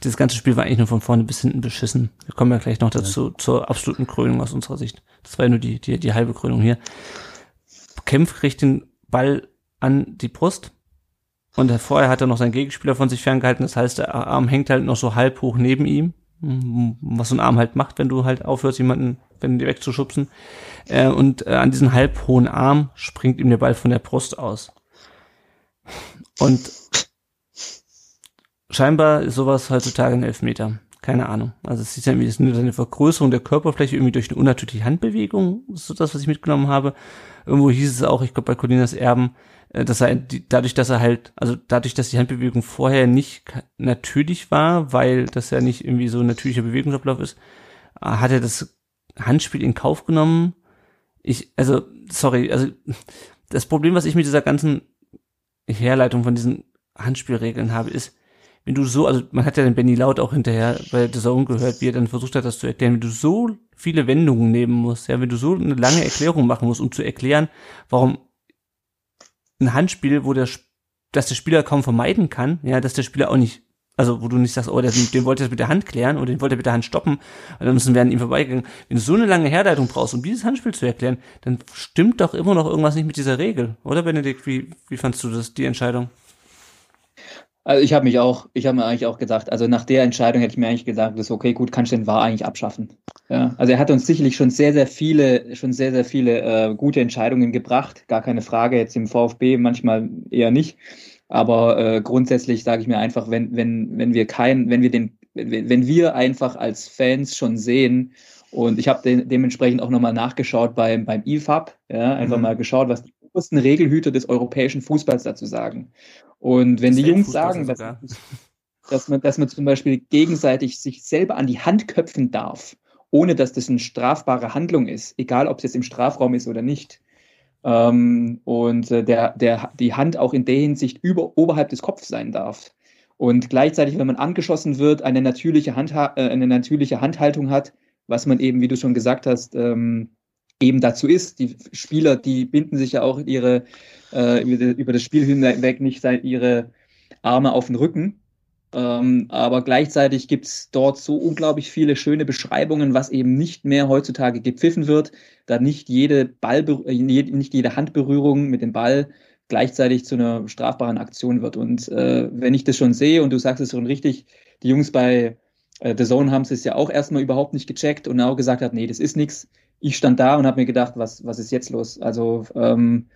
das ganze Spiel war eigentlich nur von vorne bis hinten beschissen. Wir kommen ja gleich noch dazu, ja. zur absoluten Krönung aus unserer Sicht. Das war ja nur die, die, die halbe Krönung hier. Kempf kriegt den Ball an die Brust und vorher hat er noch seinen Gegenspieler von sich ferngehalten. Das heißt, der Arm hängt halt noch so halb hoch neben ihm was so ein Arm halt macht, wenn du halt aufhörst, jemanden, wenn die wegzuschubsen. Äh, und äh, an diesen halb hohen Arm springt ihm der Ball von der Brust aus. Und scheinbar ist sowas heutzutage ein Elfmeter. Keine Ahnung. Also es ist ja irgendwie nur eine Vergrößerung der Körperfläche irgendwie durch eine unnatürliche Handbewegung. Das ist so das, was ich mitgenommen habe. Irgendwo hieß es auch, ich glaube bei Colinas Erben, dass er dadurch, dass er halt, also dadurch, dass die Handbewegung vorher nicht natürlich war, weil das ja nicht irgendwie so ein natürlicher Bewegungsablauf ist, äh, hat er das Handspiel in Kauf genommen. Ich, also, sorry, also das Problem, was ich mit dieser ganzen Herleitung von diesen Handspielregeln habe, ist, wenn du so, also man hat ja den Benny Laut auch hinterher bei der Zone gehört, wie er dann versucht hat, das zu erklären, wenn du so viele Wendungen nehmen musst, ja, wenn du so eine lange Erklärung machen musst, um zu erklären, warum ein Handspiel, wo der, dass der Spieler kaum vermeiden kann, ja, dass der Spieler auch nicht, also wo du nicht sagst, oh, den, den wollte er mit der Hand klären oder den wollte er mit der Hand stoppen, müssen wir an ihm vorbeigegangen. Wenn du so eine lange Herleitung brauchst, um dieses Handspiel zu erklären, dann stimmt doch immer noch irgendwas nicht mit dieser Regel, oder Benedikt? Wie, wie fandst du das, die Entscheidung? Also ich habe mich auch, ich habe mir eigentlich auch gedacht, also nach der Entscheidung hätte ich mir eigentlich gesagt, das ist okay, gut, kannst du den VAR eigentlich abschaffen. Ja, also er hat uns sicherlich schon sehr, sehr viele, schon sehr, sehr viele äh, gute Entscheidungen gebracht, gar keine Frage. Jetzt im VfB manchmal eher nicht, aber äh, grundsätzlich sage ich mir einfach, wenn wenn wenn wir kein, wenn wir den, wenn, wenn wir einfach als Fans schon sehen und ich habe de dementsprechend auch nochmal nachgeschaut beim beim IFAB, ja, einfach mhm. mal geschaut, was die obersten Regelhüter des europäischen Fußballs dazu sagen. Und wenn die Jungs sagen, dass, dass, man, dass man zum Beispiel gegenseitig sich selber an die Hand köpfen darf, ohne dass das eine strafbare Handlung ist, egal ob es jetzt im Strafraum ist oder nicht, ähm, und äh, der, der, die Hand auch in der Hinsicht über, oberhalb des Kopfs sein darf. Und gleichzeitig, wenn man angeschossen wird, eine natürliche, Hand, äh, eine natürliche Handhaltung hat, was man eben, wie du schon gesagt hast, ähm, eben dazu ist. Die Spieler, die binden sich ja auch ihre, äh, über, das Spiel hinweg nicht ihre Arme auf den Rücken. Ähm, aber gleichzeitig gibt es dort so unglaublich viele schöne Beschreibungen, was eben nicht mehr heutzutage gepfiffen wird, da nicht jede Ball, äh, nicht jede Handberührung mit dem Ball gleichzeitig zu einer strafbaren Aktion wird. Und äh, wenn ich das schon sehe und du sagst es schon richtig, die Jungs bei äh, The Zone haben es ja auch erstmal überhaupt nicht gecheckt und auch gesagt hat, nee, das ist nichts ich stand da und habe mir gedacht, was, was ist jetzt los? Also ähm,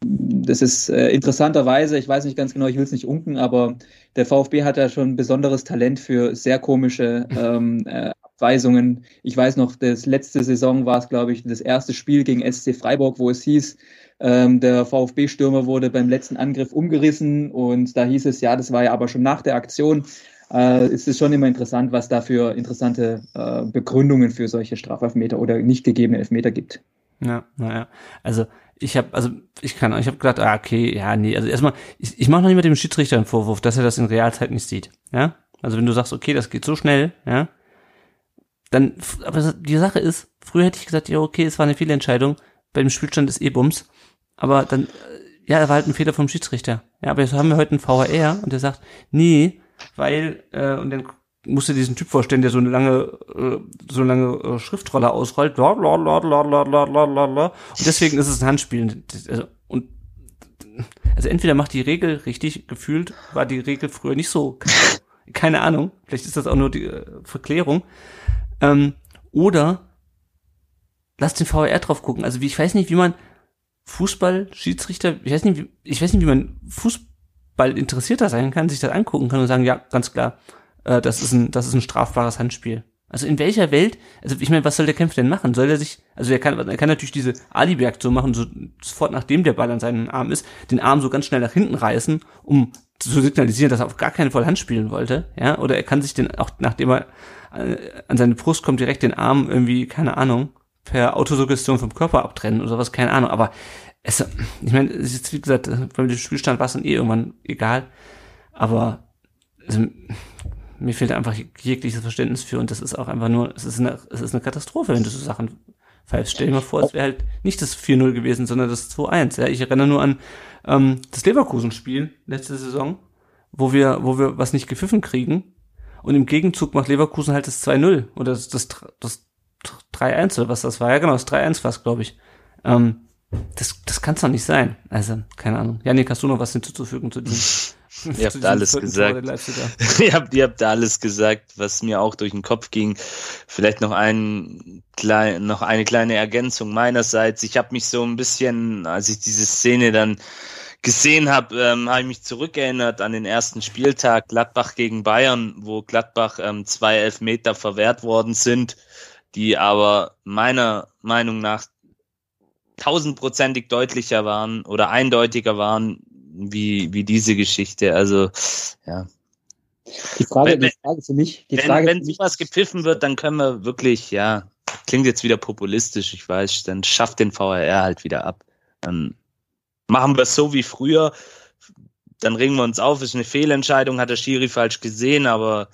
das ist äh, interessanterweise, ich weiß nicht ganz genau, ich will es nicht unken, aber der VfB hat ja schon besonderes Talent für sehr komische ähm, äh, Abweisungen. Ich weiß noch, das letzte Saison war es, glaube ich, das erste Spiel gegen SC Freiburg, wo es hieß, ähm, der VfB-Stürmer wurde beim letzten Angriff umgerissen und da hieß es, ja, das war ja aber schon nach der Aktion äh, ist es schon immer interessant, was da für interessante äh, Begründungen für solche Strafelfmeter oder nicht gegebene Elfmeter gibt. Ja, naja. Also ich habe, also ich kann, ich habe gedacht, ah, okay, ja, nee, also erstmal, ich, ich mache noch nicht mit dem Schiedsrichter einen Vorwurf, dass er das in Realzeit nicht sieht. Ja, also wenn du sagst, okay, das geht so schnell, ja, dann, aber die Sache ist, früher hätte ich gesagt, ja, okay, es war eine Fehlentscheidung, bei dem Spielstand ist eh Bums, aber dann, äh, ja, er war halt ein Fehler vom Schiedsrichter. Ja, aber jetzt haben wir heute einen VHR und der sagt, nee, weil, äh, und dann musst du diesen Typ vorstellen, der so eine lange, äh, so eine lange äh, Schriftrolle ausrollt. Bla, bla, bla, bla, bla, bla, bla, bla. Und deswegen ist es ein Handspiel. Also, und also entweder macht die Regel richtig gefühlt, war die Regel früher nicht so, keine Ahnung, vielleicht ist das auch nur die äh, Verklärung. Ähm, oder lass den VR drauf gucken. Also wie, ich weiß nicht, wie man Fußball, Schiedsrichter, ich weiß nicht, wie, ich weiß nicht, wie man Fußball interessierter sein kann, sich das angucken kann und sagen, ja, ganz klar, äh, das ist ein, das ist ein strafbares Handspiel. Also in welcher Welt, also ich meine, was soll der Kämpfer denn machen? Soll er sich, also er kann, er kann natürlich diese so machen, so sofort nachdem der Ball an seinem Arm ist, den Arm so ganz schnell nach hinten reißen, um zu signalisieren, dass er auf gar keinen Fall Hand spielen wollte, ja, oder er kann sich den auch, nachdem er äh, an seine Brust kommt, direkt den Arm irgendwie, keine Ahnung, per Autosuggestion vom Körper abtrennen oder sowas, keine Ahnung, aber es, ich meine, es ist wie gesagt, beim Spielstand war es dann eh irgendwann egal, aber also, mir fehlt einfach jegliches Verständnis für und das ist auch einfach nur, es ist eine, es ist eine Katastrophe, wenn du so Sachen pfeifst. Stell dir mal vor, es wäre halt nicht das 4-0 gewesen, sondern das 2-1. Ja, ich erinnere nur an ähm, das Leverkusen-Spiel letzte Saison, wo wir, wo wir was nicht gepfiffen kriegen und im Gegenzug macht Leverkusen halt das 2-0 oder das, das, das 3-1 oder was das war. Ja genau, das 3-1 war es, glaube ich. Ähm, das, das kann es doch nicht sein. Also, keine Ahnung. Janik, hast du noch was hinzuzufügen zu diesem Ihr habt alles gesagt. ihr, habt, ihr habt alles gesagt, was mir auch durch den Kopf ging. Vielleicht noch ein klein, noch eine kleine Ergänzung meinerseits. Ich habe mich so ein bisschen, als ich diese Szene dann gesehen habe, ähm, habe ich mich zurückerinnert an den ersten Spieltag Gladbach gegen Bayern, wo Gladbach ähm, zwei Elfmeter verwehrt worden sind, die aber meiner Meinung nach tausendprozentig deutlicher waren oder eindeutiger waren wie, wie diese Geschichte. Also, ja. Die Frage, wenn, die Frage für mich, die wenn, Frage wenn sowas gepfiffen wird, dann können wir wirklich, ja, klingt jetzt wieder populistisch, ich weiß, dann schafft den VRR halt wieder ab. Dann machen wir es so wie früher, dann regen wir uns auf, ist eine Fehlentscheidung, hat der Schiri falsch gesehen, aber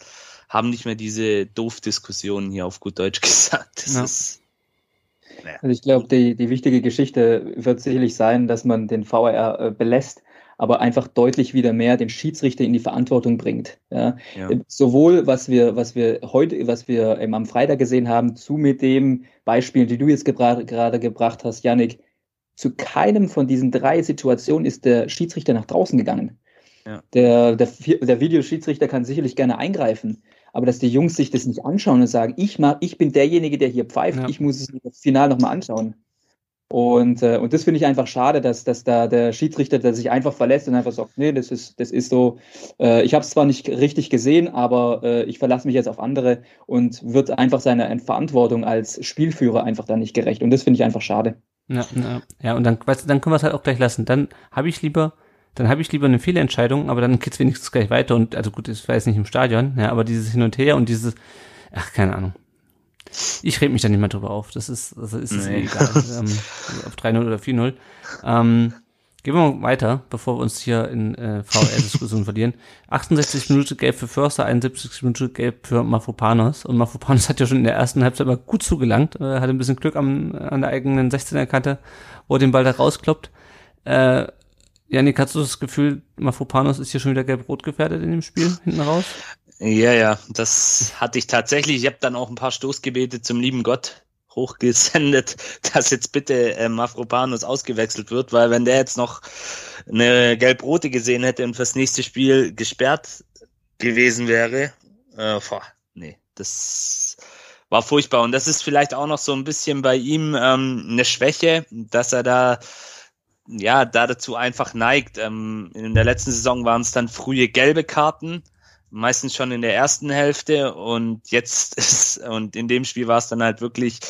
haben nicht mehr diese Doof-Diskussionen hier auf gut Deutsch gesagt. Das ja. ist, also ich glaube, die, die wichtige Geschichte wird sicherlich sein, dass man den VR äh, belässt, aber einfach deutlich wieder mehr den Schiedsrichter in die Verantwortung bringt. Ja. ja. Sowohl was wir, was wir heute, was wir ähm, am Freitag gesehen haben, zu mit dem Beispiel, die du jetzt gebra gerade gebracht hast, Yannick, zu keinem von diesen drei Situationen ist der Schiedsrichter nach draußen gegangen. Ja. Der, der, der Videoschiedsrichter kann sicherlich gerne eingreifen, aber dass die Jungs sich das nicht anschauen und sagen, ich mach, ich bin derjenige, der hier pfeift, ja. ich muss es mir das Final nochmal anschauen. Und, äh, und das finde ich einfach schade, dass, dass da der Schiedsrichter der sich einfach verlässt und einfach sagt, nee, das ist, das ist so, äh, ich habe es zwar nicht richtig gesehen, aber äh, ich verlasse mich jetzt auf andere und wird einfach seiner Verantwortung als Spielführer einfach da nicht gerecht. Und das finde ich einfach schade. Ja, ja, ja und dann, weißt dann können wir es halt auch gleich lassen. Dann habe ich lieber dann habe ich lieber eine Fehlentscheidung, aber dann geht's wenigstens gleich weiter und also gut, das war jetzt nicht im Stadion, ja, aber dieses Hin und Her und dieses, ach, keine Ahnung. Ich rede mich da nicht mehr drüber auf. Das ist, also ist es nee. egal. ähm, auf 3-0 oder 4-0. Ähm, gehen wir mal weiter, bevor wir uns hier in äh, VR-Diskussionen verlieren. 68 Minuten gelb für Förster, 71 Minuten gelb für Mafopanos. Und Mafopanos hat ja schon in der ersten Halbzeit mal gut zugelangt, äh, hatte ein bisschen Glück am, an der eigenen 16er-Kante, wo er den Ball da rauskloppt. Äh, Janik, hast du das Gefühl, Mafopanos ist hier schon wieder gelb-rot gefährdet in dem Spiel hinten raus? Ja, ja, das hatte ich tatsächlich. Ich habe dann auch ein paar Stoßgebete zum lieben Gott hochgesendet, dass jetzt bitte äh, Mafropanos ausgewechselt wird, weil wenn der jetzt noch eine gelb-rote gesehen hätte und fürs nächste Spiel gesperrt gewesen wäre, äh, boah, nee, das war furchtbar. Und das ist vielleicht auch noch so ein bisschen bei ihm ähm, eine Schwäche, dass er da ja, da dazu einfach neigt. Ähm, in der letzten Saison waren es dann frühe gelbe Karten, meistens schon in der ersten Hälfte und jetzt ist, und in dem Spiel war es dann halt wirklich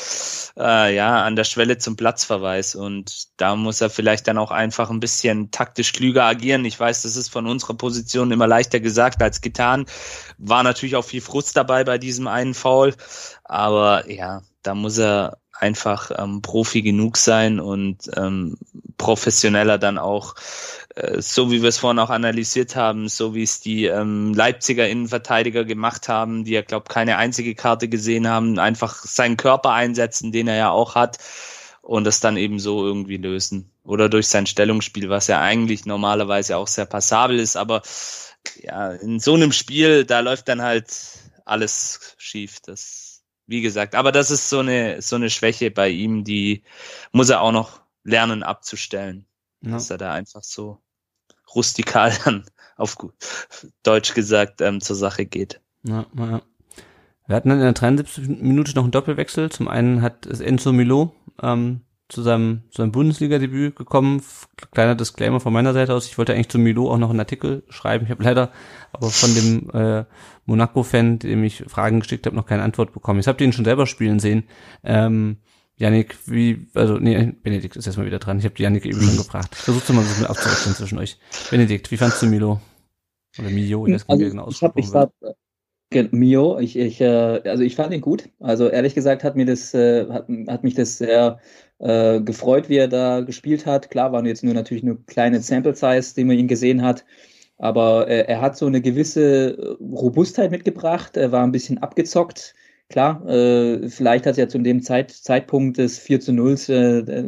äh, ja an der Schwelle zum Platzverweis und da muss er vielleicht dann auch einfach ein bisschen taktisch klüger agieren. Ich weiß, das ist von unserer Position immer leichter gesagt als getan. War natürlich auch viel Frust dabei bei diesem einen Foul, aber ja, da muss er einfach ähm, Profi genug sein und ähm, professioneller dann auch, äh, so wie wir es vorhin auch analysiert haben, so wie es die ähm, Leipziger Innenverteidiger gemacht haben, die ja, glaube keine einzige Karte gesehen haben, einfach seinen Körper einsetzen, den er ja auch hat und das dann eben so irgendwie lösen. Oder durch sein Stellungsspiel, was ja eigentlich normalerweise auch sehr passabel ist, aber ja, in so einem Spiel, da läuft dann halt alles schief. Das, wie gesagt, aber das ist so eine, so eine Schwäche bei ihm, die muss er auch noch lernen abzustellen. Ja. Dass er da einfach so rustikal dann auf gut Deutsch gesagt ähm, zur Sache geht. Ja, ja. Wir hatten dann in der 73. Minute noch einen Doppelwechsel. Zum einen hat es Enzo Milo ähm, zu seinem, zu seinem Bundesliga-Debüt gekommen. Kleiner Disclaimer von meiner Seite aus. Ich wollte eigentlich zu Milo auch noch einen Artikel schreiben. Ich habe leider aber von dem äh, Monaco-Fan, dem ich Fragen geschickt habe, noch keine Antwort bekommen. Ich habe den schon selber spielen sehen. Ähm, Janik, wie, also, nee, Benedikt ist erstmal wieder dran. Ich habe die Janik eben schon gefragt. Ich versuche mal so ein bisschen aufzurechnen zwischen euch. Benedikt, wie fandst du Milo? Oder Mio, ich weiß also, genau Ich habe mich da, Mio, ich, ich, äh, also ich fand ihn gut. Also ehrlich gesagt hat mir das, äh, hat, hat mich das sehr äh, gefreut, wie er da gespielt hat. Klar waren jetzt nur natürlich nur kleine Sample Size, die man ihn gesehen hat. Aber äh, er hat so eine gewisse äh, Robustheit mitgebracht. Er war ein bisschen abgezockt. Klar, äh, vielleicht hat er zu dem Zeit, Zeitpunkt des 4 zu 0 äh,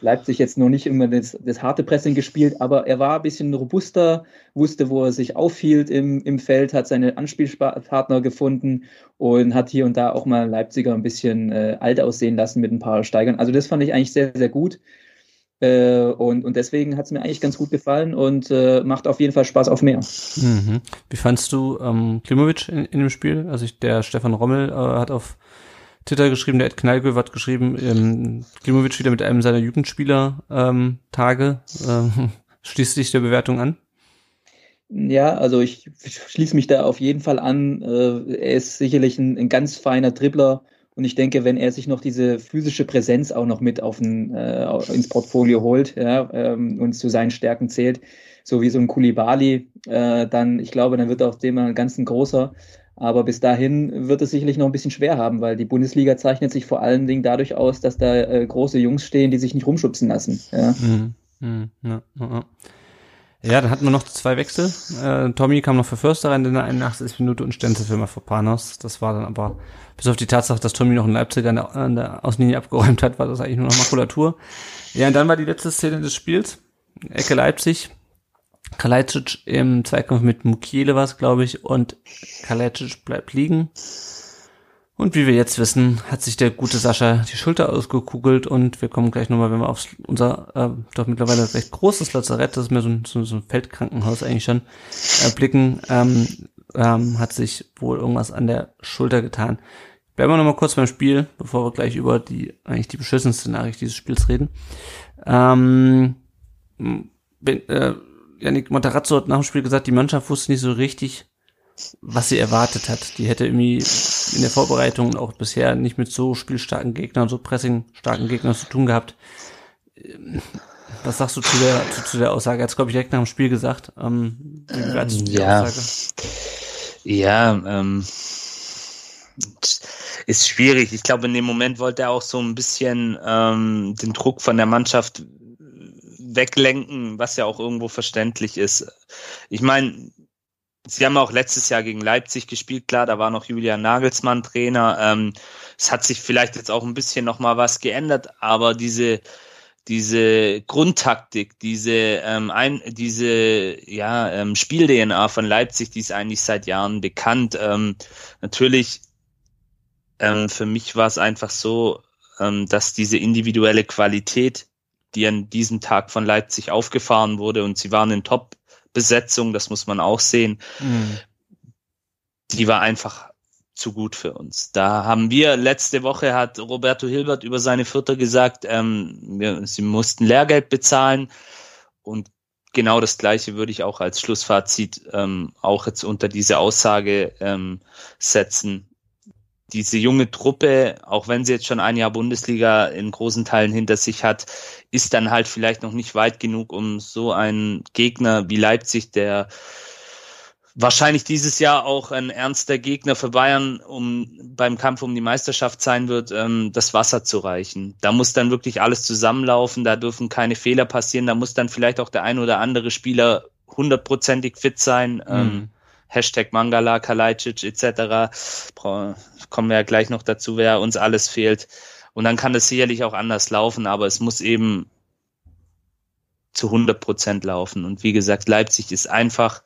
Leipzig jetzt noch nicht immer das, das harte Pressing gespielt, aber er war ein bisschen robuster, wusste, wo er sich aufhielt im, im Feld, hat seine Anspielpartner gefunden und hat hier und da auch mal Leipziger ein bisschen äh, alt aussehen lassen mit ein paar Steigern. Also das fand ich eigentlich sehr, sehr gut. Äh, und, und deswegen hat es mir eigentlich ganz gut gefallen und äh, macht auf jeden Fall Spaß auf mehr. Mhm. Wie fandst du ähm, Klimovic in, in dem Spiel? Also ich, der Stefan Rommel äh, hat auf Twitter geschrieben, der Ed Knallgöw hat geschrieben, ähm, Klimovic wieder mit einem seiner Jugendspieler ähm. Ähm, schließt sich der Bewertung an? Ja, also ich schließe mich da auf jeden Fall an. Äh, er ist sicherlich ein, ein, ganz feiner Dribbler und ich denke, wenn er sich noch diese physische Präsenz auch noch mit auf ein, äh, ins Portfolio holt ja, ähm, und zu seinen Stärken zählt, so wie so ein Kulibali, äh, dann, ich glaube, dann wird auch dem ein ganz ein großer. Aber bis dahin wird es sicherlich noch ein bisschen schwer haben, weil die Bundesliga zeichnet sich vor allen Dingen dadurch aus, dass da äh, große Jungs stehen, die sich nicht rumschubsen lassen. Ja, mhm. Mhm. Ja, ja. ja, dann hatten wir noch zwei Wechsel. Äh, Tommy kam noch für Förster rein in der 81. Minute und Stenzel für Mafopanos. Das war dann aber, bis auf die Tatsache, dass Tommy noch einen Leipziger an der, an der Außenlinie abgeräumt hat, war das eigentlich nur noch Makulatur. Ja, und dann war die letzte Szene des Spiels. Ecke Leipzig. Kalajdzic im Zweikampf mit Mukiele war es, glaube ich, und Kalajdzic bleibt liegen. Und wie wir jetzt wissen, hat sich der gute Sascha die Schulter ausgekugelt und wir kommen gleich nochmal, wenn wir auf unser äh, doch mittlerweile recht großes Lazarett, das ist mir so ein, so, so ein Feldkrankenhaus eigentlich schon, äh, blicken, ähm, ähm, hat sich wohl irgendwas an der Schulter getan. Bleiben wir nochmal kurz beim Spiel, bevor wir gleich über die eigentlich die beschissenste Nachricht dieses Spiels reden. Ähm, bin, äh, Janik Montarazzo hat nach dem Spiel gesagt, die Mannschaft wusste nicht so richtig, was sie erwartet hat. Die hätte irgendwie in der Vorbereitung auch bisher nicht mit so spielstarken Gegnern, so pressingstarken Gegnern zu tun gehabt. Was sagst du zu der, zu, zu der Aussage? Hat glaube ich, direkt nach dem Spiel gesagt. Ähm, du ja. Aussage? Ja, ähm, ist schwierig. Ich glaube, in dem Moment wollte er auch so ein bisschen ähm, den Druck von der Mannschaft weglenken, was ja auch irgendwo verständlich ist. Ich meine, sie haben auch letztes Jahr gegen Leipzig gespielt, klar, da war noch Julian Nagelsmann Trainer. Ähm, es hat sich vielleicht jetzt auch ein bisschen noch mal was geändert, aber diese diese Grundtaktik, diese ähm, ein, diese ja ähm, Spiel-DNA von Leipzig, die ist eigentlich seit Jahren bekannt. Ähm, natürlich ähm, für mich war es einfach so, ähm, dass diese individuelle Qualität die an diesem Tag von Leipzig aufgefahren wurde und sie waren in Top-Besetzung, das muss man auch sehen. Mhm. Die war einfach zu gut für uns. Da haben wir letzte Woche hat Roberto Hilbert über seine Vierter gesagt, ähm, wir, sie mussten Lehrgeld bezahlen und genau das Gleiche würde ich auch als Schlussfazit ähm, auch jetzt unter diese Aussage ähm, setzen diese junge Truppe, auch wenn sie jetzt schon ein Jahr Bundesliga in großen Teilen hinter sich hat, ist dann halt vielleicht noch nicht weit genug, um so einen Gegner wie Leipzig, der wahrscheinlich dieses Jahr auch ein ernster Gegner für Bayern, um beim Kampf um die Meisterschaft sein wird, ähm, das Wasser zu reichen. Da muss dann wirklich alles zusammenlaufen, da dürfen keine Fehler passieren, da muss dann vielleicht auch der ein oder andere Spieler hundertprozentig fit sein. Ähm, mhm. Ähm, Hashtag Mangala, Kalajdzic etc. Kommen wir ja gleich noch dazu, wer uns alles fehlt. Und dann kann es sicherlich auch anders laufen, aber es muss eben zu 100 Prozent laufen. Und wie gesagt, Leipzig ist einfach,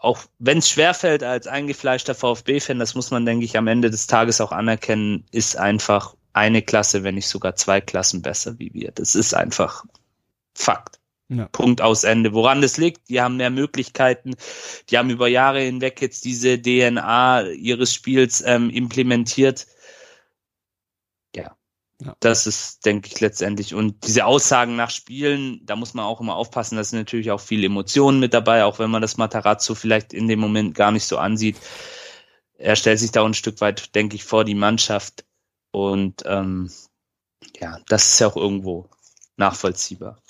auch wenn es schwerfällt als eingefleischter VfB-Fan, das muss man, denke ich, am Ende des Tages auch anerkennen, ist einfach eine Klasse, wenn nicht sogar zwei Klassen besser wie wir. Das ist einfach Fakt. Ja. Punkt aus Ende. Woran das liegt? Die haben mehr Möglichkeiten. Die haben über Jahre hinweg jetzt diese DNA ihres Spiels ähm, implementiert. Ja. ja. Das ist, denke ich, letztendlich. Und diese Aussagen nach Spielen, da muss man auch immer aufpassen, da sind natürlich auch viele Emotionen mit dabei, auch wenn man das Matarazzo vielleicht in dem Moment gar nicht so ansieht. Er stellt sich da ein Stück weit, denke ich, vor die Mannschaft. Und ähm, ja, das ist ja auch irgendwo nachvollziehbar.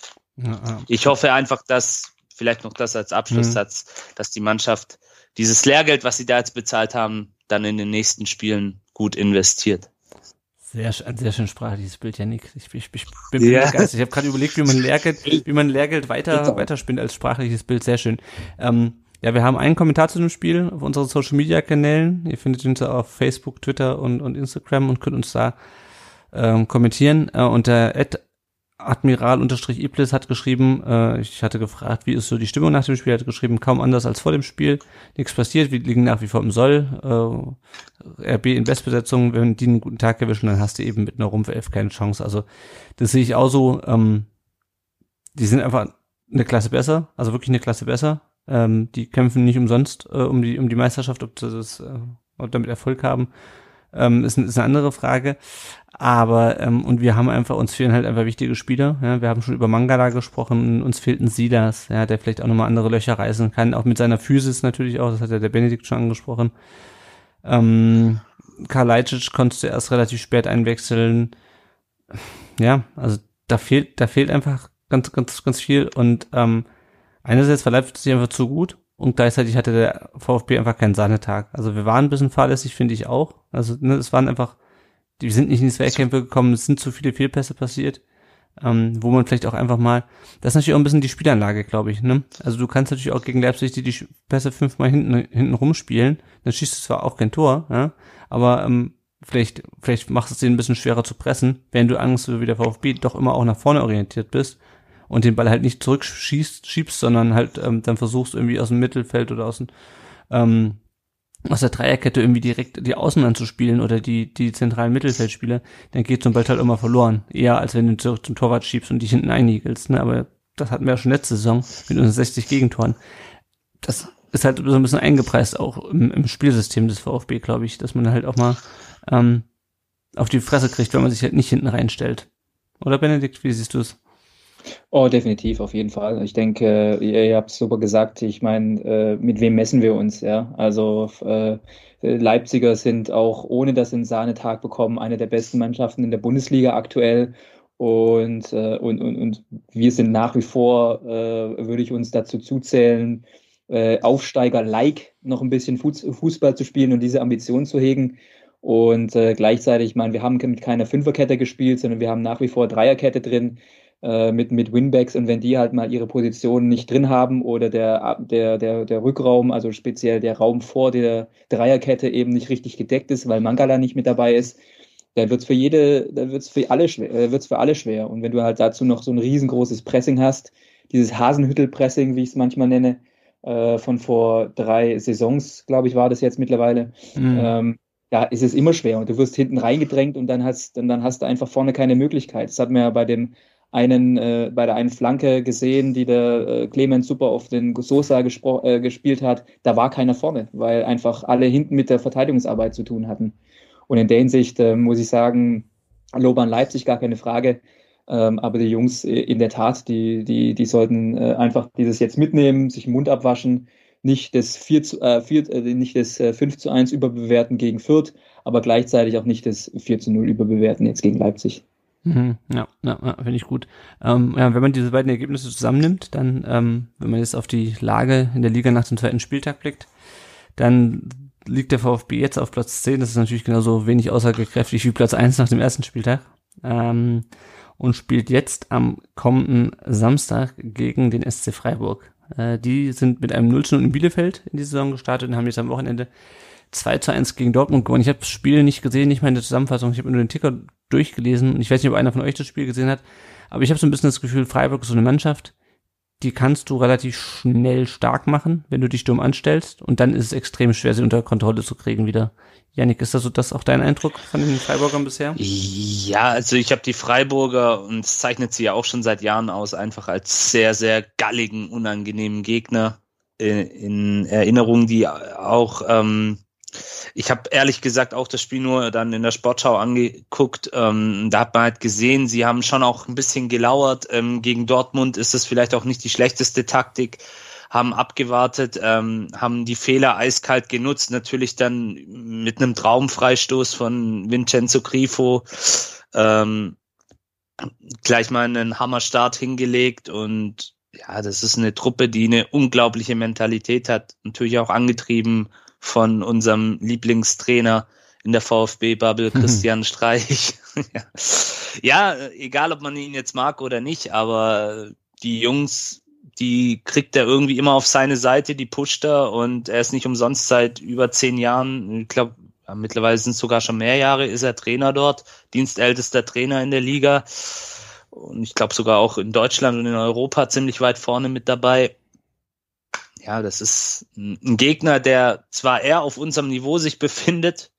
Ich hoffe einfach, dass, vielleicht noch das als Abschlusssatz, mhm. dass die Mannschaft dieses Lehrgeld, was sie da jetzt bezahlt haben, dann in den nächsten Spielen gut investiert. Sehr, ein sehr schön sprachliches Bild, Janik. Ich, ich, ich bin ja. begeistert. Ich habe gerade überlegt, wie man Lehrgeld, wie man Lehrgeld weiter, weiterspinnt als sprachliches Bild. Sehr schön. Ähm, ja, wir haben einen Kommentar zu dem Spiel auf unseren Social Media Kanälen. Ihr findet uns auf Facebook, Twitter und, und Instagram und könnt uns da ähm, kommentieren. Äh, unter Admiral-Iblis hat geschrieben, äh, ich hatte gefragt, wie ist so die Stimmung nach dem Spiel, er hat geschrieben, kaum anders als vor dem Spiel, nichts passiert, wir liegen nach wie vor im Soll, äh, RB in Bestbesetzung, wenn die einen guten Tag erwischen, dann hast du eben mit einer Rumpf 11 keine Chance, also das sehe ich auch so, ähm, die sind einfach eine Klasse besser, also wirklich eine Klasse besser, ähm, die kämpfen nicht umsonst äh, um die um die Meisterschaft, ob sie das äh, ob damit Erfolg haben, ähm, ist, ist eine andere Frage. Aber, ähm, und wir haben einfach, uns fehlen halt einfach wichtige Spieler. Ja, wir haben schon über Mangala gesprochen, uns fehlt ein Silas, ja, der vielleicht auch nochmal andere Löcher reißen kann, auch mit seiner Physis natürlich auch, das hat ja der Benedikt schon angesprochen. Ähm, Karlajcic konntest du erst relativ spät einwechseln. Ja, also da fehlt, da fehlt einfach ganz, ganz, ganz viel. Und ähm, einerseits war Leipzig einfach zu gut und gleichzeitig hatte der VfB einfach keinen Sahnetag. Also wir waren ein bisschen fahrlässig, finde ich auch. Also ne, es waren einfach, die sind nicht in die Zweikämpfe gekommen, es sind zu viele Fehlpässe passiert, ähm, wo man vielleicht auch einfach mal, das ist natürlich auch ein bisschen die Spielanlage, glaube ich. Ne? Also du kannst natürlich auch gegen Leipzig die, die Pässe fünfmal hinten, hinten rumspielen, dann schießt du zwar auch kein Tor, ja? aber ähm, vielleicht, vielleicht machst es dir ein bisschen schwerer zu pressen, wenn du Angst wie der VfB doch immer auch nach vorne orientiert bist und den Ball halt nicht zurückschießt, schiebst, sondern halt ähm, dann versuchst irgendwie aus dem Mittelfeld oder aus dem ähm, aus der Dreierkette irgendwie direkt die Außen anzuspielen oder die, die zentralen Mittelfeldspieler, dann geht zum Ball halt immer verloren. Eher als wenn du zurück zum Torwart schiebst und dich hinten einigelst. Ne? Aber das hatten wir ja schon letzte Saison mit unseren 60 Gegentoren. Das ist halt so ein bisschen eingepreist auch im, im Spielsystem des VfB, glaube ich, dass man halt auch mal ähm, auf die Fresse kriegt, wenn man sich halt nicht hinten reinstellt. Oder Benedikt, wie siehst du es? Oh, definitiv, auf jeden Fall. Ich denke, ihr, ihr habt es super gesagt. Ich meine, äh, mit wem messen wir uns? Ja, also äh, Leipziger sind auch ohne das in Sahnetag bekommen eine der besten Mannschaften in der Bundesliga aktuell. Und, äh, und, und, und wir sind nach wie vor, äh, würde ich uns dazu zuzählen, äh, Aufsteiger-like noch ein bisschen Fußball zu spielen und diese Ambition zu hegen. Und äh, gleichzeitig, ich meine, wir haben mit keiner Fünferkette gespielt, sondern wir haben nach wie vor Dreierkette drin äh, mit, mit Winbacks und wenn die halt mal ihre Position nicht drin haben oder der, der, der, der Rückraum, also speziell der Raum vor der Dreierkette eben nicht richtig gedeckt ist, weil Mangala nicht mit dabei ist, dann wird's für jede, dann wird's für alle schwer, äh, wird's für alle schwer. Und wenn du halt dazu noch so ein riesengroßes Pressing hast, dieses Hasenhüttel-Pressing, wie ich es manchmal nenne, äh, von vor drei Saisons, glaube ich, war das jetzt mittlerweile, mhm. ähm, ja, ist es immer schwer und du wirst hinten reingedrängt und dann hast, dann, dann hast du einfach vorne keine Möglichkeit. Das hat man ja bei dem einen äh, bei der einen Flanke gesehen, die der äh, Clemens super auf den Sosa äh, gespielt hat. Da war keiner vorne, weil einfach alle hinten mit der Verteidigungsarbeit zu tun hatten. Und in der Hinsicht äh, muss ich sagen, Lob an Leipzig, gar keine Frage. Ähm, aber die Jungs äh, in der Tat, die, die, die sollten äh, einfach dieses jetzt mitnehmen, sich den Mund abwaschen, nicht das 4 zu, äh, 4, äh, nicht das äh, 5 zu 1 überbewerten gegen Fürth, aber gleichzeitig auch nicht das 4 zu 0 überbewerten jetzt gegen Leipzig. Mhm, ja, ja, ja finde ich gut. Ähm, ja, wenn man diese beiden Ergebnisse zusammennimmt, dann, ähm, wenn man jetzt auf die Lage in der Liga nach dem zweiten Spieltag blickt, dann liegt der VfB jetzt auf Platz 10. Das ist natürlich genauso wenig aussagekräftig wie Platz 1 nach dem ersten Spieltag. Ähm, und spielt jetzt am kommenden Samstag gegen den SC Freiburg. Äh, die sind mit einem 0 0 in Bielefeld in die Saison gestartet und haben jetzt am Wochenende 2 zu 1 gegen Dortmund gewonnen. Ich habe das Spiel nicht gesehen, nicht mal in Zusammenfassung. Ich habe nur den Ticker durchgelesen und ich weiß nicht, ob einer von euch das Spiel gesehen hat, aber ich habe so ein bisschen das Gefühl, Freiburg ist so eine Mannschaft, die kannst du relativ schnell stark machen, wenn du dich dumm anstellst und dann ist es extrem schwer, sie unter Kontrolle zu kriegen wieder. Janik, ist das so das auch dein Eindruck von den Freiburgern bisher? Ja, also ich habe die Freiburger, und es zeichnet sie ja auch schon seit Jahren aus, einfach als sehr, sehr galligen, unangenehmen Gegner in, in Erinnerung, die auch ähm, ich habe ehrlich gesagt auch das Spiel nur dann in der Sportschau angeguckt. Ähm, da hat man halt gesehen, sie haben schon auch ein bisschen gelauert. Ähm, gegen Dortmund ist es vielleicht auch nicht die schlechteste Taktik. Haben abgewartet, ähm, haben die Fehler eiskalt genutzt. Natürlich dann mit einem Traumfreistoß von Vincenzo Grifo ähm, gleich mal einen Hammerstart hingelegt und ja, das ist eine Truppe, die eine unglaubliche Mentalität hat, natürlich auch angetrieben von unserem Lieblingstrainer in der VfB-Bubble, mhm. Christian Streich. ja, egal ob man ihn jetzt mag oder nicht, aber die Jungs, die kriegt er irgendwie immer auf seine Seite, die pusht er und er ist nicht umsonst seit über zehn Jahren, ich glaube, ja, mittlerweile sind es sogar schon mehr Jahre, ist er Trainer dort, dienstältester Trainer in der Liga und ich glaube sogar auch in Deutschland und in Europa ziemlich weit vorne mit dabei ja, das ist ein Gegner, der zwar eher auf unserem Niveau sich befindet,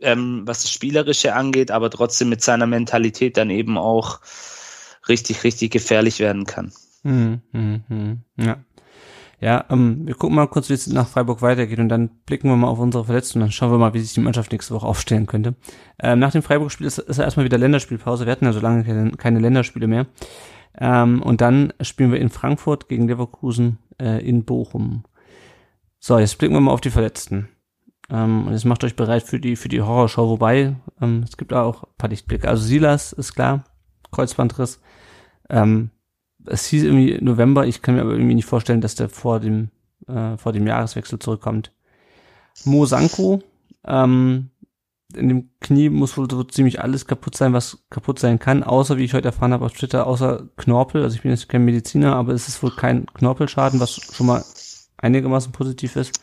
ähm, was das Spielerische angeht, aber trotzdem mit seiner Mentalität dann eben auch richtig, richtig gefährlich werden kann. Mhm, mh, mh. Ja. Ja, ähm, wir gucken mal kurz, wie es nach Freiburg weitergeht und dann blicken wir mal auf unsere Verletzten und dann schauen wir mal, wie sich die Mannschaft nächste Woche aufstellen könnte. Ähm, nach dem Freiburg-Spiel ist, ist erstmal wieder Länderspielpause. Wir hatten ja so lange keine, keine Länderspiele mehr. Ähm, und dann spielen wir in Frankfurt gegen Leverkusen äh, in Bochum. So, jetzt blicken wir mal auf die Verletzten. Ähm, und jetzt macht euch bereit für die, für die Horrorshow, wobei ähm, es gibt auch ein paar Lichtblicke. Also Silas ist klar, Kreuzbandriss. Ähm, es hieß irgendwie November, ich kann mir aber irgendwie nicht vorstellen, dass der vor dem, äh, vor dem Jahreswechsel zurückkommt. Mo Sanko, ähm, in dem Knie muss wohl so ziemlich alles kaputt sein, was kaputt sein kann, außer, wie ich heute erfahren habe auf Twitter, außer Knorpel. Also ich bin jetzt kein Mediziner, aber es ist wohl kein Knorpelschaden, was schon mal einigermaßen positiv ist.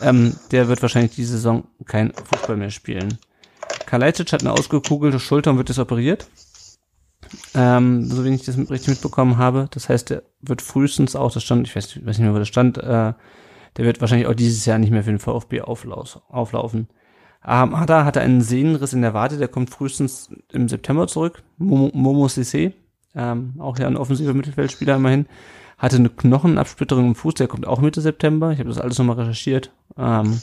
Ähm, der wird wahrscheinlich diese Saison kein Fußball mehr spielen. Kalajdzic hat eine ausgekugelte Schulter und wird jetzt operiert. Ähm, so wenig ich das richtig mitbekommen habe. Das heißt, der wird frühestens auch, das stand, ich weiß, weiß nicht mehr, wo das stand, äh, der wird wahrscheinlich auch dieses Jahr nicht mehr für den VfB auflaufen. Ahamada hatte einen Sehnenriss in der Wade, der kommt frühestens im September zurück. Momo, Momo Sissé, ähm, auch ja ein offensiver Mittelfeldspieler immerhin, hatte eine Knochenabsplitterung im Fuß, der kommt auch Mitte September. Ich habe das alles nochmal recherchiert. Ähm,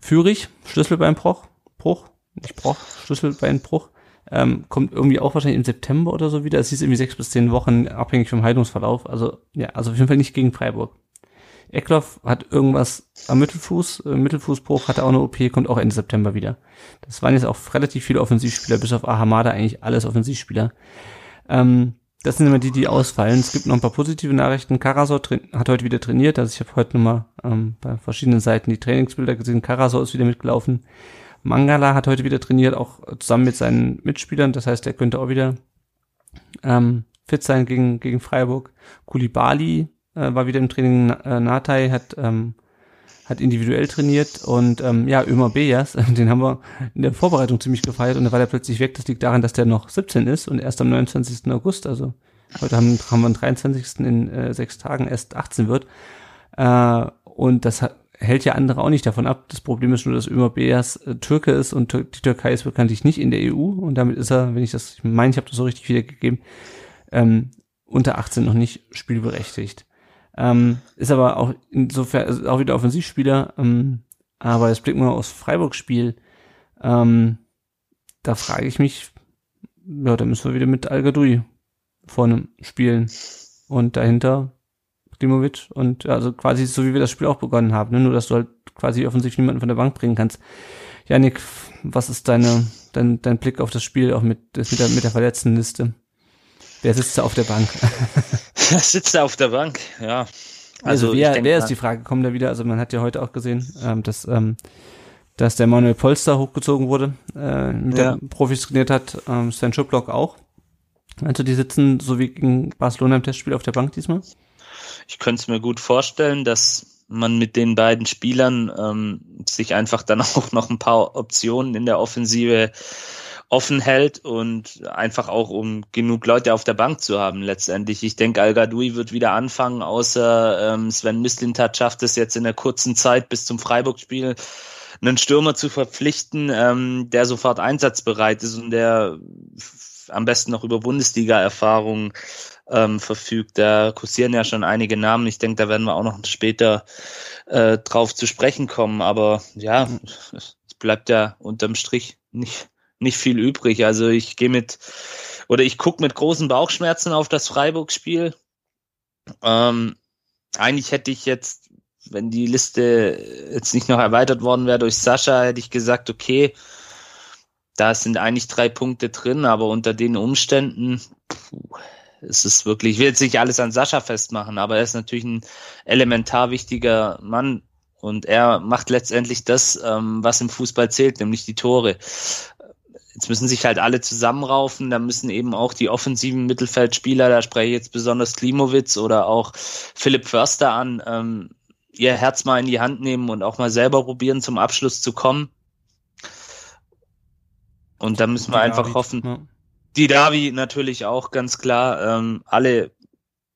Führig, Schlüsselbeinbruch, Bruch, nicht Bruch, Schlüsselbeinbruch, ähm, kommt irgendwie auch wahrscheinlich im September oder so wieder. Es hieß irgendwie sechs bis zehn Wochen, abhängig vom Heilungsverlauf. Also ja, also auf jeden Fall nicht gegen Freiburg. Eckloff hat irgendwas am Mittelfuß, äh, Mittelfußbruch, hatte auch eine OP, kommt auch Ende September wieder. Das waren jetzt auch relativ viele Offensivspieler, bis auf Ahamada eigentlich alles Offensivspieler. Ähm, das sind immer die, die ausfallen. Es gibt noch ein paar positive Nachrichten. Karasor hat heute wieder trainiert. Also ich habe heute nochmal ähm, bei verschiedenen Seiten die Trainingsbilder gesehen. Karasor ist wieder mitgelaufen. Mangala hat heute wieder trainiert, auch zusammen mit seinen Mitspielern. Das heißt, er könnte auch wieder ähm, fit sein gegen, gegen Freiburg. Kulibali äh, war wieder im Training. Äh, Natai hat, ähm, hat individuell trainiert und ähm, ja, Ömer Bejas, den haben wir in der Vorbereitung ziemlich gefeiert und da war der plötzlich weg. Das liegt daran, dass der noch 17 ist und erst am 29. August, also heute haben, haben wir den 23. in äh, sechs Tagen erst 18 wird. Äh, und das hat, hält ja andere auch nicht davon ab. Das Problem ist nur, dass Ömer Bejas äh, Türke ist und die Türkei ist bekanntlich nicht in der EU und damit ist er, wenn ich das, ich meine, ich habe das so richtig wiedergegeben, ähm, unter 18 noch nicht spielberechtigt. Ähm, ist aber auch insofern auch wieder Offensivspieler. Ähm, aber jetzt blicken wir aufs Freiburg-Spiel. Ähm, da frage ich mich, ja, da müssen wir wieder mit Al-Gadoui vorne spielen. Und dahinter Klimovic und also quasi so wie wir das Spiel auch begonnen haben, ne? nur dass du halt quasi offensichtlich niemanden von der Bank bringen kannst. Janik, was ist deine dein, dein Blick auf das Spiel auch mit, mit der, mit der verletzten Liste. Wer sitzt da auf der Bank? Wer sitzt da auf der Bank? Ja. Also, also wer, wer ist die Frage? Kommt da wieder? Also man hat ja heute auch gesehen, ähm, dass, ähm, dass der Manuel Polster hochgezogen wurde, äh, mit ja. der Profis trainiert hat, ähm, Sven Schublock auch. Also die sitzen so wie gegen Barcelona im Testspiel auf der Bank diesmal? Ich könnte es mir gut vorstellen, dass man mit den beiden Spielern ähm, sich einfach dann auch noch ein paar Optionen in der Offensive offen hält und einfach auch um genug Leute auf der Bank zu haben letztendlich. Ich denke, Al Gadoui wird wieder anfangen, außer ähm, Sven Mislintat schafft es jetzt in der kurzen Zeit bis zum Freiburg-Spiel einen Stürmer zu verpflichten, ähm, der sofort einsatzbereit ist und der am besten noch über Bundesliga-Erfahrung ähm, verfügt. Da kursieren ja schon einige Namen. Ich denke, da werden wir auch noch später äh, drauf zu sprechen kommen. Aber ja, es bleibt ja unterm Strich nicht, nicht viel übrig. Also ich gehe mit oder ich gucke mit großen Bauchschmerzen auf das Freiburg-Spiel. Ähm, eigentlich hätte ich jetzt, wenn die Liste jetzt nicht noch erweitert worden wäre durch Sascha, hätte ich gesagt, okay, da sind eigentlich drei Punkte drin, aber unter den Umständen puh, ist es wirklich, ich will jetzt nicht alles an Sascha festmachen, aber er ist natürlich ein elementar wichtiger Mann und er macht letztendlich das, ähm, was im Fußball zählt, nämlich die Tore. Jetzt müssen sich halt alle zusammenraufen, da müssen eben auch die offensiven Mittelfeldspieler, da spreche ich jetzt besonders Klimowitz oder auch Philipp Förster an, ähm, ihr Herz mal in die Hand nehmen und auch mal selber probieren, zum Abschluss zu kommen. Und da müssen wir die einfach David, hoffen. Ja. Die Davi natürlich auch ganz klar. Ähm, alle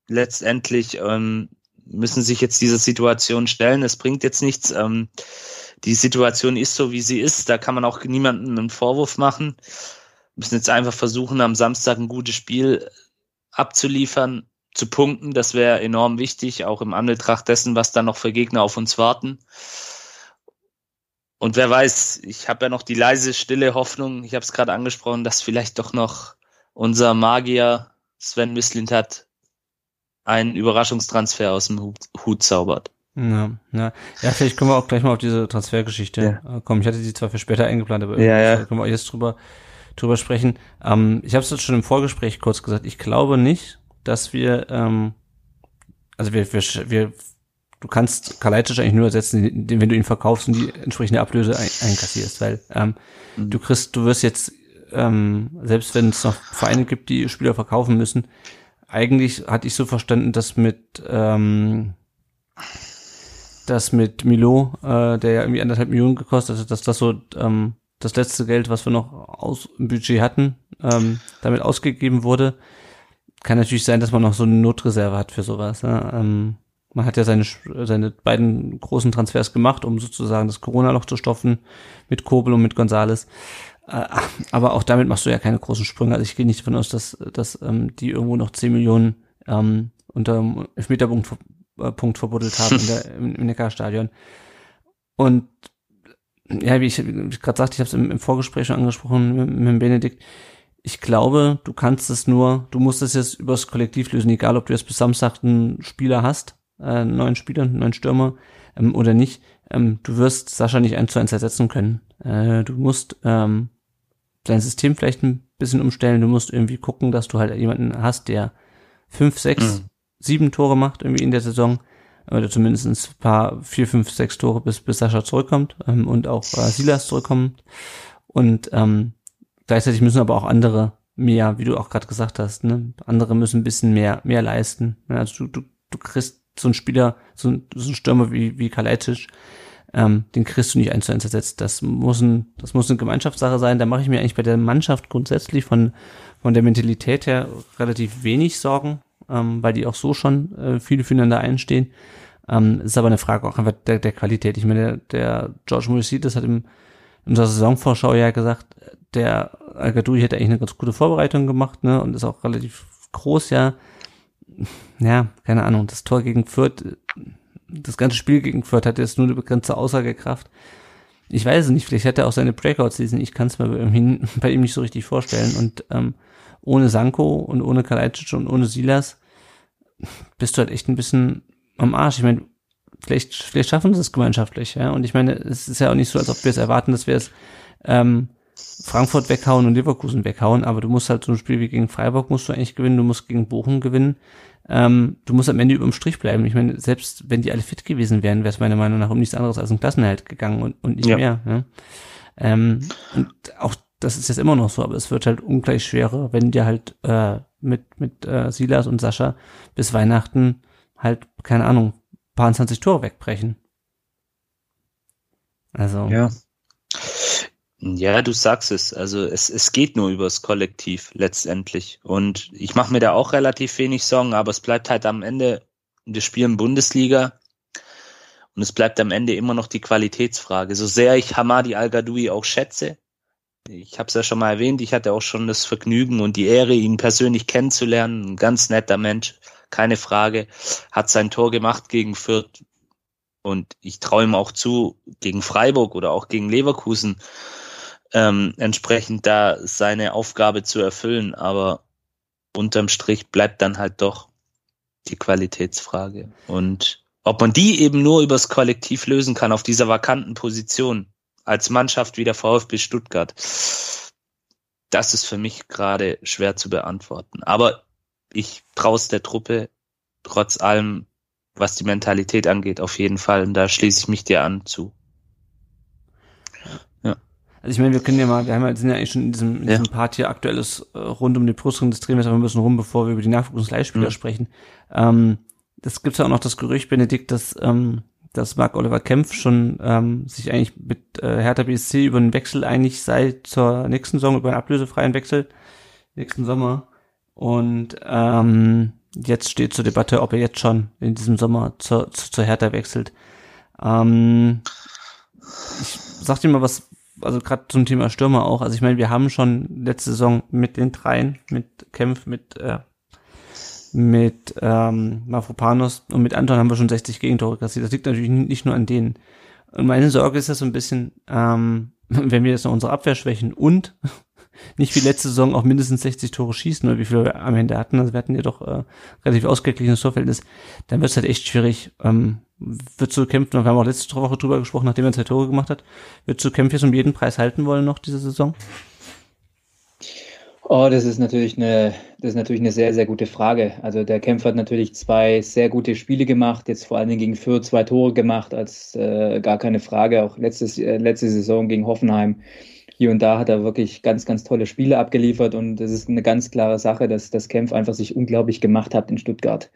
letztendlich ähm, müssen sich jetzt dieser Situation stellen. Es bringt jetzt nichts. Ähm, die Situation ist so, wie sie ist. Da kann man auch niemandem einen Vorwurf machen. Wir müssen jetzt einfach versuchen, am Samstag ein gutes Spiel abzuliefern, zu punkten. Das wäre enorm wichtig, auch im Anbetracht dessen, was da noch für Gegner auf uns warten. Und wer weiß, ich habe ja noch die leise, stille Hoffnung, ich habe es gerade angesprochen, dass vielleicht doch noch unser Magier Sven Mislint hat einen Überraschungstransfer aus dem Hut, Hut zaubert. Ja, ja. ja, vielleicht können wir auch gleich mal auf diese Transfergeschichte ja. kommen. Ich hatte die zwar für später eingeplant, aber ja, ja. können wir jetzt drüber, drüber sprechen. Ähm, ich habe es jetzt schon im Vorgespräch kurz gesagt. Ich glaube nicht, dass wir, ähm, also wir, wir, wir du kannst Kalajdzic eigentlich nur ersetzen, wenn du ihn verkaufst und die entsprechende Ablöse ein, einkassierst, weil ähm, mhm. du kriegst, du wirst jetzt, ähm, selbst wenn es noch Vereine gibt, die Spieler verkaufen müssen, eigentlich hatte ich so verstanden, dass mit ähm, das mit Milo, äh, der ja irgendwie anderthalb Millionen gekostet hat, dass das so ähm, das letzte Geld, was wir noch aus im Budget hatten, ähm, damit ausgegeben wurde. Kann natürlich sein, dass man noch so eine Notreserve hat für sowas. Ne? Ähm, man hat ja seine, seine beiden großen Transfers gemacht, um sozusagen das Corona-Loch zu stopfen mit Kobel und mit Gonzales. Äh, aber auch damit machst du ja keine großen Sprünge. Also ich gehe nicht davon aus, dass, dass ähm, die irgendwo noch 10 Millionen ähm, unter dem Elfmeterpunkt Punkt verbuddelt haben in der, im, im Neckarstadion. Und ja, wie ich, wie ich gerade sagte, ich habe es im, im, Vorgespräch schon angesprochen mit, mit Benedikt. Ich glaube, du kannst es nur, du musst es jetzt übers Kollektiv lösen, egal ob du jetzt bis Samstag einen Spieler hast äh, neuen Spieler, neuen Stürmer ähm, oder nicht. Ähm, du wirst Sascha nicht eins zu eins ersetzen können. Äh, du musst ähm, dein System vielleicht ein bisschen umstellen. Du musst irgendwie gucken, dass du halt jemanden hast, der fünf, sechs, mhm. Sieben Tore macht irgendwie in der Saison oder zumindest ein paar vier, fünf, sechs Tore, bis, bis Sascha zurückkommt ähm, und auch äh, Silas zurückkommt. Und ähm, gleichzeitig müssen aber auch andere mehr, wie du auch gerade gesagt hast, ne? andere müssen ein bisschen mehr, mehr leisten. Also du, du, du kriegst so ein Spieler, so ein, so ein Stürmer wie, wie Kalajdzic, ähm, den kriegst du nicht eins zu eins ersetzt. Das muss ein, das muss eine Gemeinschaftssache sein. Da mache ich mir eigentlich bei der Mannschaft grundsätzlich von, von der Mentalität her relativ wenig Sorgen, ähm, weil die auch so schon äh, viele füreinander einstehen. Ähm, ist aber eine Frage auch einfach der, der Qualität. Ich meine, der, der George Morisides hat im, in unserer Saisonvorschau ja gesagt, der al hätte eigentlich eine ganz gute Vorbereitung gemacht, ne, und ist auch relativ groß, ja ja, keine Ahnung, das Tor gegen Fürth, das ganze Spiel gegen Fürth hat jetzt nur eine begrenzte Aussagekraft. Ich weiß es nicht, vielleicht hat er auch seine Breakout-Season, ich kann es mir bei ihm, bei ihm nicht so richtig vorstellen. Und ähm, ohne Sanko und ohne Kalajdzic und ohne Silas bist du halt echt ein bisschen am Arsch. Ich meine, vielleicht, vielleicht schaffen sie es gemeinschaftlich, ja. Und ich meine, es ist ja auch nicht so, als ob wir es erwarten, dass wir es ähm, Frankfurt weghauen und Leverkusen weghauen, aber du musst halt so ein Spiel wie gegen Freiburg musst du eigentlich gewinnen, du musst gegen Bochum gewinnen. Ähm, du musst am Ende überm Strich bleiben. Ich meine, selbst wenn die alle fit gewesen wären, wäre es meiner Meinung nach um nichts anderes als ein Klassenerhalt gegangen und, und nicht ja. mehr. Ne? Ähm, und auch das ist jetzt immer noch so, aber es wird halt ungleich schwerer, wenn dir halt äh, mit, mit äh, Silas und Sascha bis Weihnachten halt, keine Ahnung, paar 20 Tore wegbrechen. Also. Ja. Ja, du sagst es. Also es, es geht nur übers Kollektiv letztendlich. Und ich mache mir da auch relativ wenig Sorgen, aber es bleibt halt am Ende, wir spielen Bundesliga und es bleibt am Ende immer noch die Qualitätsfrage. So sehr ich Hamadi Al-Gadoui auch schätze, ich habe es ja schon mal erwähnt, ich hatte auch schon das Vergnügen und die Ehre, ihn persönlich kennenzulernen. Ein ganz netter Mensch, keine Frage. Hat sein Tor gemacht gegen Fürth. Und ich traue ihm auch zu, gegen Freiburg oder auch gegen Leverkusen ähm, entsprechend da seine Aufgabe zu erfüllen. Aber unterm Strich bleibt dann halt doch die Qualitätsfrage. Und ob man die eben nur übers Kollektiv lösen kann auf dieser vakanten Position, als Mannschaft wie der VfB Stuttgart? Das ist für mich gerade schwer zu beantworten. Aber ich traue der Truppe trotz allem, was die Mentalität angeht, auf jeden Fall. Und da schließe ich mich dir an zu. Ja. Also ich meine, wir können ja mal, wir haben ja, sind ja eigentlich schon in diesem, in diesem ja. Part hier aktuelles äh, rund um die Brustring, das drehen wir jetzt aber ein bisschen rum, bevor wir über die Nachwuchsleihspieler mhm. sprechen. Ähm, das gibt ja auch noch das Gerücht, Benedikt, dass ähm, dass Marc Oliver Kempf schon ähm, sich eigentlich mit äh, Hertha BSC über einen Wechsel eigentlich sei zur nächsten Saison, über einen ablösefreien Wechsel nächsten Sommer. Und ähm, jetzt steht zur Debatte, ob er jetzt schon in diesem Sommer zur, zur, zur Hertha wechselt. Ähm, ich sag dir mal was, also gerade zum Thema Stürmer auch. Also ich meine, wir haben schon letzte Saison mit den dreien, mit Kempf, mit äh, mit ähm, Mafropanos und mit Anton haben wir schon 60 Gegentore kassiert. Das liegt natürlich nicht nur an denen. Und meine Sorge ist ja so ein bisschen, ähm, wenn wir jetzt noch unsere Abwehr schwächen und nicht wie letzte Saison auch mindestens 60 Tore schießen oder wie viel wir am Ende hatten, also wir hatten ja doch äh, relativ ausgeglichenes Torverhältnis, dann wird es halt echt schwierig. Ähm, wird zu kämpfen, wir haben auch letzte Woche drüber gesprochen, nachdem er zwei Tore gemacht hat, wird zu kämpfen um jeden Preis halten wollen noch diese Saison? Oh, das ist natürlich eine, das ist natürlich eine sehr, sehr gute Frage. Also der Kämpfer hat natürlich zwei sehr gute Spiele gemacht, jetzt vor allen Dingen gegen Fürth zwei Tore gemacht, als äh, gar keine Frage. Auch letztes, äh, letzte Saison gegen Hoffenheim. Hier und da hat er wirklich ganz, ganz tolle Spiele abgeliefert und es ist eine ganz klare Sache, dass das Kämpf einfach sich unglaublich gemacht hat in Stuttgart.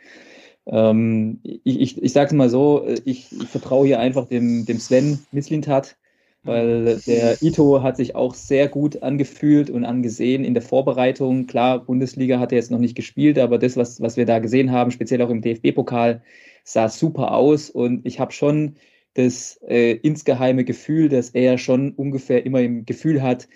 Ähm, ich ich, ich sage es mal so, ich, ich vertraue hier einfach dem, dem Sven Mislintat weil der Ito hat sich auch sehr gut angefühlt und angesehen in der Vorbereitung. Klar, Bundesliga hat er jetzt noch nicht gespielt, aber das, was, was wir da gesehen haben, speziell auch im DFB-Pokal, sah super aus und ich habe schon das äh, insgeheime Gefühl, dass er schon ungefähr immer im Gefühl hat,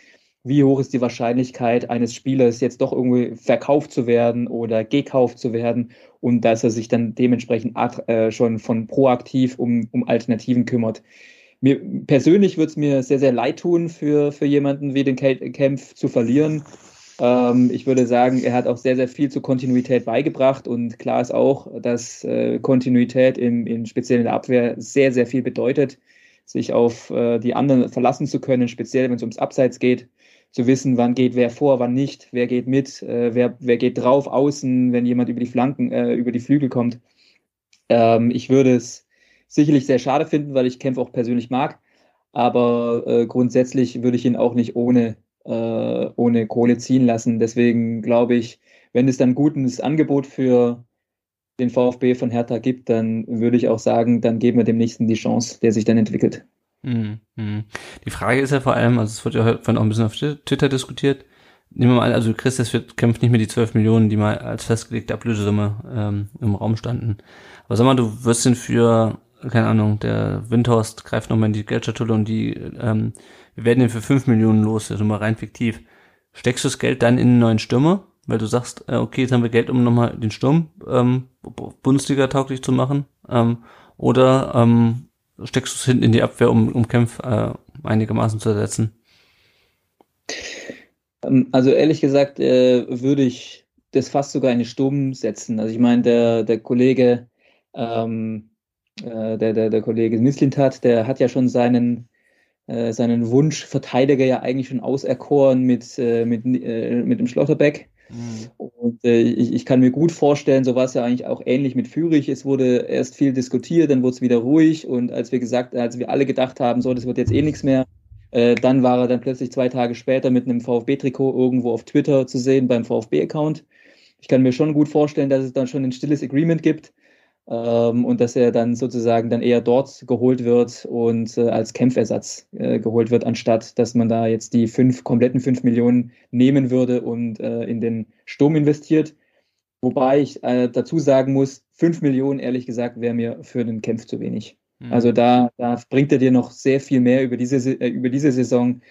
wie hoch ist die Wahrscheinlichkeit eines Spielers jetzt doch irgendwie verkauft zu werden oder gekauft zu werden und dass er sich dann dementsprechend äh, schon von proaktiv um, um Alternativen kümmert mir persönlich würde es mir sehr, sehr leid tun, für, für jemanden wie den Kempf zu verlieren. Ähm, ich würde sagen, er hat auch sehr, sehr viel zur Kontinuität beigebracht und klar ist auch, dass äh, Kontinuität im, in speziell in der Abwehr sehr, sehr viel bedeutet, sich auf äh, die anderen verlassen zu können, speziell wenn es ums Abseits geht, zu wissen, wann geht wer vor, wann nicht, wer geht mit, äh, wer, wer geht drauf, außen, wenn jemand über die Flanken, äh, über die Flügel kommt. Ähm, ich würde es sicherlich sehr schade finden, weil ich Kempf auch persönlich mag. Aber äh, grundsätzlich würde ich ihn auch nicht ohne, äh, ohne Kohle ziehen lassen. Deswegen glaube ich, wenn es dann gutes Angebot für den VfB von Hertha gibt, dann würde ich auch sagen, dann geben wir dem Nächsten die Chance, der sich dann entwickelt. Mhm. mhm. Die Frage ist ja vor allem, also es wird ja heute auch ein bisschen auf Twitter diskutiert, nehmen wir mal also Chris, wird, kämpft nicht mehr die 12 Millionen, die mal als festgelegte Ablösesumme ähm, im Raum standen. Aber sag mal, du wirst ihn für keine Ahnung, der Windhorst greift nochmal in die Geldschatulle und die, ähm, wir werden den für 5 Millionen los, also mal rein fiktiv. Steckst du das Geld dann in einen neuen Stürmer, weil du sagst, äh, okay, jetzt haben wir Geld, um nochmal den Sturm ähm, Bundesliga tauglich zu machen, ähm, oder ähm, steckst du es hinten in die Abwehr, um, um Kämpf äh, einigermaßen zu ersetzen? Ähm, also ehrlich gesagt äh, würde ich das fast sogar in den Sturm setzen. Also ich meine, der, der Kollege ähm, äh, der, der, der Kollege Mislintat, der hat ja schon seinen, äh, seinen Wunschverteidiger ja eigentlich schon auserkoren mit, äh, mit, äh, mit dem Schlotterbeck. Mhm. Und äh, ich, ich kann mir gut vorstellen, so war es ja eigentlich auch ähnlich mit Fürich. Es wurde erst viel diskutiert, dann wurde es wieder ruhig und als wir gesagt, als wir alle gedacht haben, so, das wird jetzt eh nichts mehr, äh, dann war er dann plötzlich zwei Tage später mit einem VfB-Trikot irgendwo auf Twitter zu sehen beim VfB-Account. Ich kann mir schon gut vorstellen, dass es dann schon ein stilles Agreement gibt ähm, und dass er dann sozusagen dann eher dort geholt wird und äh, als Kämpfersatz äh, geholt wird, anstatt dass man da jetzt die fünf kompletten fünf Millionen nehmen würde und äh, in den Sturm investiert. Wobei ich äh, dazu sagen muss, fünf Millionen, ehrlich gesagt, wäre mir für den Kämpf zu wenig. Mhm. Also da, da bringt er dir noch sehr viel mehr über diese, äh, über diese Saison,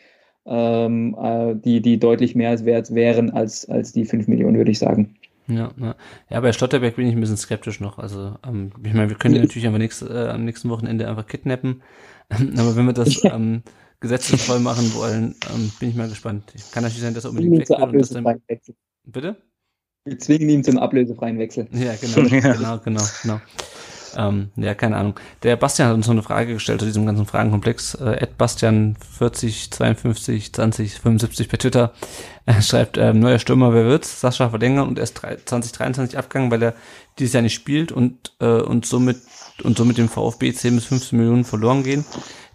ähm, äh, die, die deutlich mehr wert wären als, als die fünf Millionen, würde ich sagen. Ja, ja. ja, bei Stotterberg bin ich ein bisschen skeptisch noch. Also, ähm, ich meine, wir können ihn natürlich einfach nächst, äh, am nächsten Wochenende einfach kidnappen. aber wenn wir das ähm, gesetzesvoll machen wollen, ähm, bin ich mal gespannt. Kann natürlich sein, dass er unbedingt weg will. Und das dann, bitte? Wir zwingen ihn zum ablösefreien Wechsel. Ja, genau, genau, genau, genau. Ähm, ja, keine Ahnung. Der Bastian hat uns noch eine Frage gestellt zu diesem ganzen Fragenkomplex. Äh, Bastian 40 52 20 75 per Twitter er schreibt, äh, neuer Stürmer, wer wird's? Sascha verlängern und erst 2023 abgegangen, weil er dieses Jahr nicht spielt und, äh, und somit und somit dem VfB 10 bis 15 Millionen verloren gehen.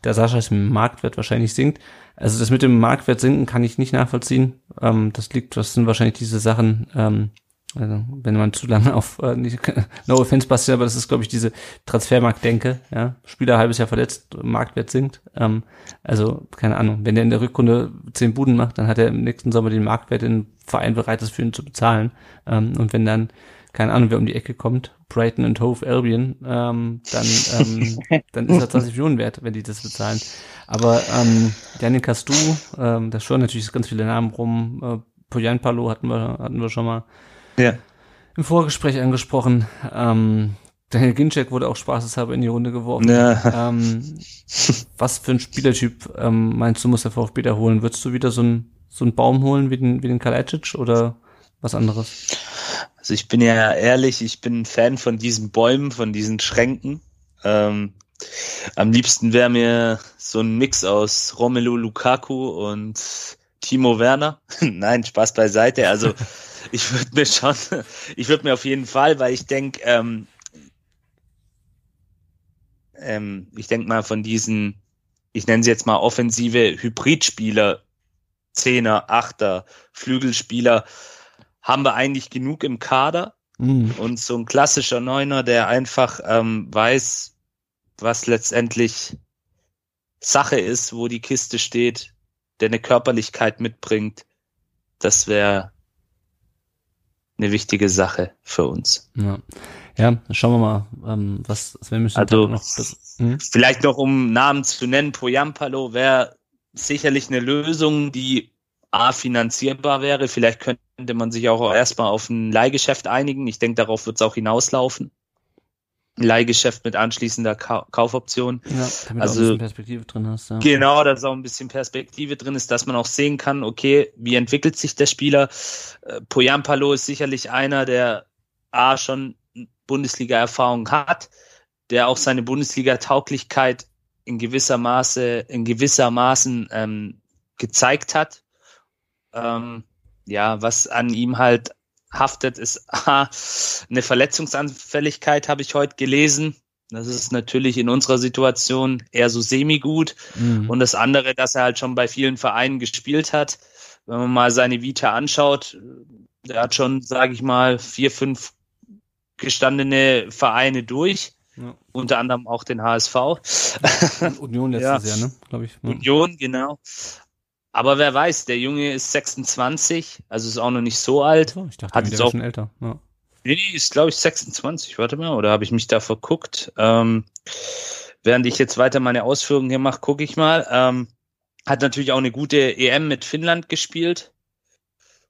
Der Sascha ist im Marktwert wahrscheinlich sinkt. Also das mit dem Marktwert sinken kann ich nicht nachvollziehen. Ähm, das liegt, das sind wahrscheinlich diese Sachen, ähm, also, wenn man zu lange auf, äh, nicht, no offense Bastian, aber das ist, glaube ich, diese Transfermarkt-Denke, ja. Spieler halbes Jahr verletzt, Marktwert sinkt. Ähm, also, keine Ahnung, wenn der in der Rückrunde zehn Buden macht, dann hat er im nächsten Sommer den Marktwert in Verein bereit ist, für ihn zu bezahlen. Ähm, und wenn dann, keine Ahnung, wer um die Ecke kommt, Brighton und Hove Albion, ähm, dann, ähm, dann ist er 20 Millionen wert, wenn die das bezahlen. Aber ähm, Janik Castu, ähm, da schon natürlich ganz viele Namen rum, äh, Poyan Palo hatten wir, hatten wir schon mal ja. im Vorgespräch angesprochen. Ähm, Daniel Ginczek wurde auch spaßeshalber in die Runde geworfen. Ja. Ähm, was für ein Spielertyp ähm, meinst du, muss der VfB da holen? Würdest du wieder so einen so einen Baum holen wie den, wie den Kalajdzic oder was anderes? Also ich bin ja ehrlich, ich bin ein Fan von diesen Bäumen, von diesen Schränken. Ähm, am liebsten wäre mir so ein Mix aus Romelu Lukaku und Timo Werner. Nein, Spaß beiseite. Also ich würde mir schon, ich würde mir auf jeden Fall, weil ich denke, ähm, ähm, ich denke mal von diesen, ich nenne sie jetzt mal offensive Hybridspieler, Zehner, Achter, Flügelspieler, haben wir eigentlich genug im Kader. Mhm. Und so ein klassischer Neuner, der einfach ähm, weiß, was letztendlich Sache ist, wo die Kiste steht, der eine Körperlichkeit mitbringt, das wäre eine wichtige Sache für uns. Ja, ja schauen wir mal, ähm, was Sven also, noch. Das, hm? Vielleicht noch um Namen zu nennen, Poyampalo wäre sicherlich eine Lösung, die A finanzierbar wäre. Vielleicht könnte man sich auch erstmal auf ein Leihgeschäft einigen. Ich denke, darauf wird es auch hinauslaufen. Leihgeschäft mit anschließender Ka Kaufoption. Ja, damit also, du ein bisschen Perspektive drin hast. Ja. Genau, dass auch ein bisschen Perspektive drin ist, dass man auch sehen kann, okay, wie entwickelt sich der Spieler. Äh, Poyampalo ist sicherlich einer, der A schon Bundesliga-Erfahrung hat, der auch seine Bundesliga-Tauglichkeit in gewisser Maße, in gewisser Maßen ähm, gezeigt hat. Ähm, ja, was an ihm halt haftet, ist A, eine Verletzungsanfälligkeit, habe ich heute gelesen. Das ist natürlich in unserer Situation eher so semi-gut. Mhm. Und das andere, dass er halt schon bei vielen Vereinen gespielt hat. Wenn man mal seine Vita anschaut, der hat schon, sage ich mal, vier, fünf gestandene Vereine durch. Ja. Unter anderem auch den HSV. Union letztes ja. Jahr, ne? Glaube ich. Ja. Union, genau. Aber wer weiß, der Junge ist 26, also ist auch noch nicht so alt. Oh, ich dachte, hat der auch, schon älter. Ja. Nee, ist glaube ich 26, warte mal, oder habe ich mich da verguckt? Ähm, während ich jetzt weiter meine Ausführungen hier mache, gucke ich mal. Ähm, hat natürlich auch eine gute EM mit Finnland gespielt.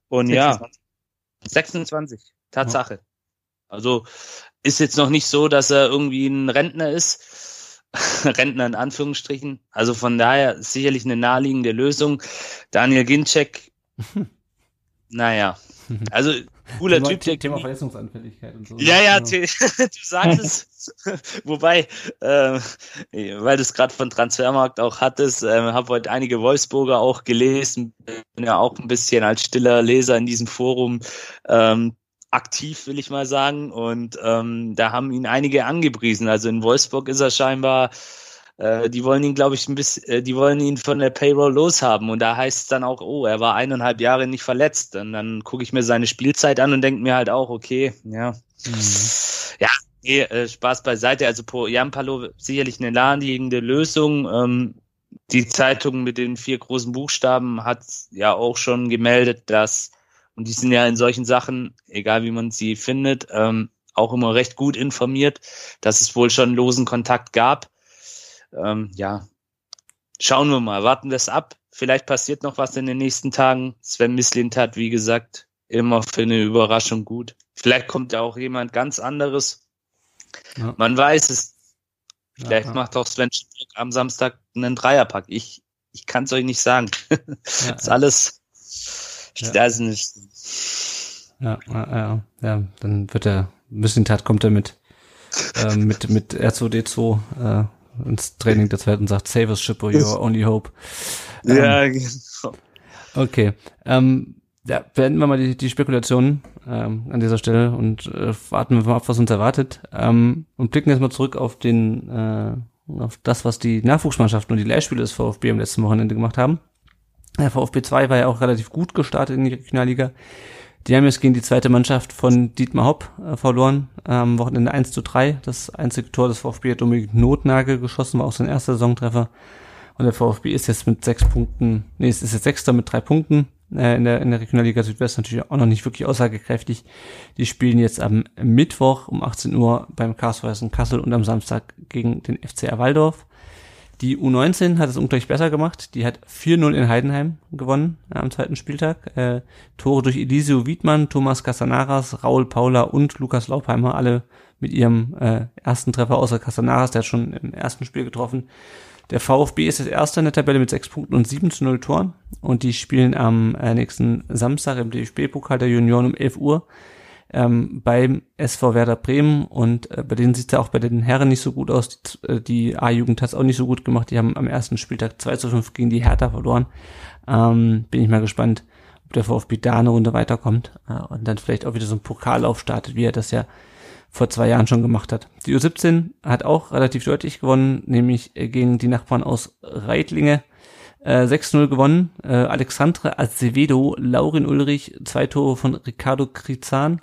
Und 26. ja, 26, Tatsache. Ja. Also ist jetzt noch nicht so, dass er irgendwie ein Rentner ist Rentner in Anführungsstrichen. Also von daher sicherlich eine naheliegende Lösung. Daniel Ginczek, naja, also cooler Thema, Typ. Der Thema Verletzungsanfälligkeit und so. Ja, ja, genau. du sagst es. Wobei, äh, weil du es gerade von Transfermarkt auch hattest, äh, habe heute einige Wolfsburger auch gelesen, bin ja auch ein bisschen als stiller Leser in diesem Forum ähm, aktiv, will ich mal sagen. Und ähm, da haben ihn einige angepriesen. Also in Wolfsburg ist er scheinbar äh, die wollen ihn, glaube ich, ein bisschen, äh, die wollen ihn von der Payroll loshaben. Und da heißt es dann auch, oh, er war eineinhalb Jahre nicht verletzt. Und dann gucke ich mir seine Spielzeit an und denke mir halt auch, okay, ja. Mhm. Ja, nee, äh, Spaß beiseite. Also Po Jampalo sicherlich eine naheliegende Lösung. Ähm, die Zeitung mit den vier großen Buchstaben hat ja auch schon gemeldet, dass, und die sind ja in solchen Sachen, egal wie man sie findet, ähm, auch immer recht gut informiert, dass es wohl schon losen Kontakt gab ähm, ja, schauen wir mal, warten wir es ab. Vielleicht passiert noch was in den nächsten Tagen. Sven Mislint hat, wie gesagt, immer für eine Überraschung gut. Vielleicht kommt ja auch jemand ganz anderes. Ja. Man weiß es. Vielleicht ja, ja. macht auch Sven am Samstag einen Dreierpack. Ich, ich kann es euch nicht sagen. das ist alles. Ich ja. weiß nicht. Ja, ja, ja, dann wird er, ein bisschen Tat kommt er mit, äh, mit, mit R2D2, äh, ins Training der Zeit und sagt, save us, Shippo, your only hope. Ähm, ja, genau. Okay. Ähm, ja, beenden wir mal die, die Spekulationen ähm, an dieser Stelle und äh, warten wir mal ab, was uns erwartet. Ähm, und blicken jetzt mal zurück auf den äh, auf das, was die Nachwuchsmannschaften und die Leihspiele des VfB am letzten Wochenende gemacht haben. Der VfB 2 war ja auch relativ gut gestartet in die Regionalliga. Die haben jetzt gegen die zweite Mannschaft von Dietmar Hopp äh, verloren, am Wochenende 1 zu 3. Das einzige Tor des VfB hat Dominik Notnagel geschossen, war auch sein erster Saisontreffer. Und der VfB ist jetzt mit sechs Punkten, nee, es ist jetzt Sechster mit drei Punkten äh, in, der, in der Regionalliga Südwest natürlich auch noch nicht wirklich aussagekräftig. Die spielen jetzt am Mittwoch um 18 Uhr beim KSV Kassel und am Samstag gegen den FCR Waldorf. Die U19 hat es ungleich besser gemacht. Die hat 4-0 in Heidenheim gewonnen äh, am zweiten Spieltag. Äh, Tore durch Elisio Wiedmann, Thomas Casanaras, Raul Paula und Lukas Laupheimer, alle mit ihrem äh, ersten Treffer außer Casanaras, der hat schon im ersten Spiel getroffen. Der VfB ist das erste in der Tabelle mit 6 Punkten und 7 zu 0 Toren. Und die spielen am äh, nächsten Samstag im DFB-Pokal der Junioren um 11 Uhr ähm, beim SV Werder Bremen und äh, bei denen sieht es ja auch bei den Herren nicht so gut aus. Die, äh, die A-Jugend hat es auch nicht so gut gemacht. Die haben am ersten Spieltag 2 zu 5 gegen die Hertha verloren. Ähm, bin ich mal gespannt, ob der VfB da eine Runde weiterkommt äh, und dann vielleicht auch wieder so ein Pokalauf startet, wie er das ja vor zwei Jahren schon gemacht hat. Die U17 hat auch relativ deutlich gewonnen, nämlich gegen die Nachbarn aus Reitlinge. Äh, 6-0 gewonnen. Äh, Alexandre Azevedo, Laurin Ulrich, zwei Tore von Ricardo Krizan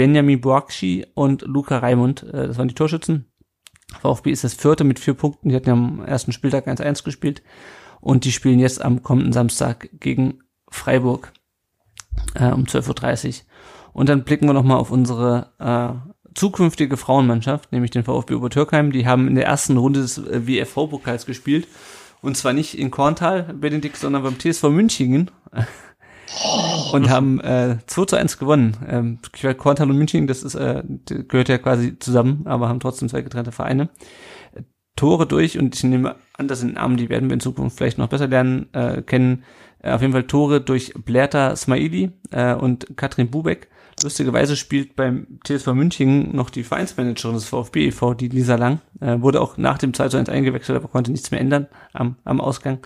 Benjamin Boakshi und Luca Raimund. Äh, das waren die Torschützen. VfB ist das vierte mit vier Punkten. Die hatten ja am ersten Spieltag 1-1 gespielt. Und die spielen jetzt am kommenden Samstag gegen Freiburg äh, um 12.30 Uhr. Und dann blicken wir nochmal auf unsere äh, zukünftige Frauenmannschaft, nämlich den VfB Obertürkheim. Die haben in der ersten Runde des äh, WFV-Pokals gespielt. Und zwar nicht in Korntal, Benedikt, sondern beim TSV Münchingen. Und haben äh, 2 zu 1 gewonnen. Ähm, Korntal und München, das ist, äh, gehört ja quasi zusammen, aber haben trotzdem zwei getrennte Vereine. Tore durch und ich nehme an, das sind Namen, die werden wir in Zukunft vielleicht noch besser lernen, äh, kennen. Äh, auf jeden Fall Tore durch Blerta Smaili äh, und Katrin Bubeck. Lustigerweise spielt beim TSV München noch die Vereinsmanagerin des VfB e.V., die Lisa Lang, äh, wurde auch nach dem 2 zu 1 eingewechselt, aber konnte nichts mehr ändern am, am Ausgang.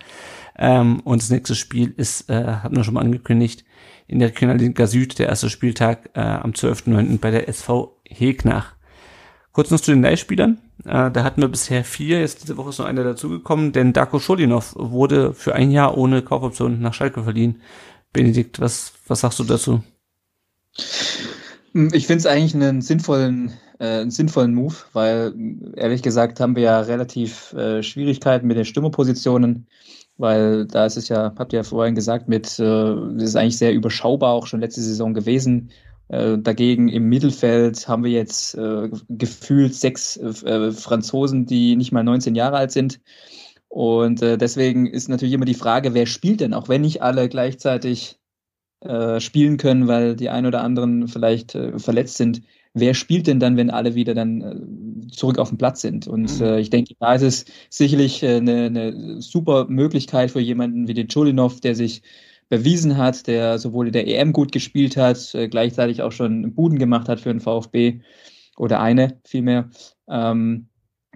Ähm, und das nächste Spiel ist, äh, hat man schon mal angekündigt, in der Regionalliga Süd, der erste Spieltag äh, am 12.09. bei der SV Hegnach. Kurz noch zu den Leihspielern. Äh, da hatten wir bisher vier, jetzt diese Woche ist noch einer dazugekommen, denn Darko Scholinov wurde für ein Jahr ohne Kaufoption nach Schalke verliehen. Benedikt, was, was sagst du dazu? Ich finde es eigentlich einen sinnvollen, äh, einen sinnvollen Move, weil ehrlich gesagt haben wir ja relativ äh, Schwierigkeiten mit den Stürmerpositionen weil da ist es ja, habt ihr ja vorhin gesagt, mit, äh, das ist eigentlich sehr überschaubar auch schon letzte Saison gewesen. Äh, dagegen im Mittelfeld haben wir jetzt äh, gefühlt sechs äh, Franzosen, die nicht mal 19 Jahre alt sind. Und äh, deswegen ist natürlich immer die Frage, wer spielt denn, auch wenn nicht alle gleichzeitig äh, spielen können, weil die ein oder anderen vielleicht äh, verletzt sind wer spielt denn dann, wenn alle wieder dann äh, zurück auf dem Platz sind? Und mhm. äh, ich denke, da ist es sicherlich äh, eine, eine super Möglichkeit für jemanden wie den Cholinov, der sich bewiesen hat, der sowohl in der EM gut gespielt hat, äh, gleichzeitig auch schon Buden gemacht hat für den VfB oder eine vielmehr, ähm,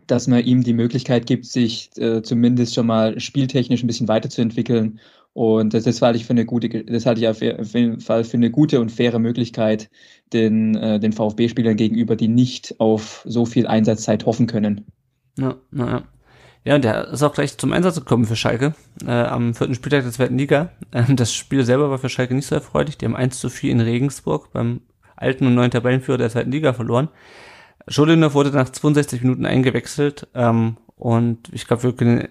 dass man ihm die Möglichkeit gibt, sich äh, zumindest schon mal spieltechnisch ein bisschen weiterzuentwickeln. Und das, das halte ich für eine gute, das halte ich auf jeden Fall für eine gute und faire Möglichkeit den, äh, den VfB-Spielern gegenüber, die nicht auf so viel Einsatzzeit hoffen können. Ja, naja. Ja, und der ist auch gleich zum Einsatz gekommen für Schalke äh, am vierten Spieltag der zweiten Liga. Ähm, das Spiel selber war für Schalke nicht so erfreulich. Die haben 1 zu 4 in Regensburg beim alten und neuen Tabellenführer der zweiten Liga verloren. Schulinov wurde nach 62 Minuten eingewechselt ähm, und ich glaube, wir können,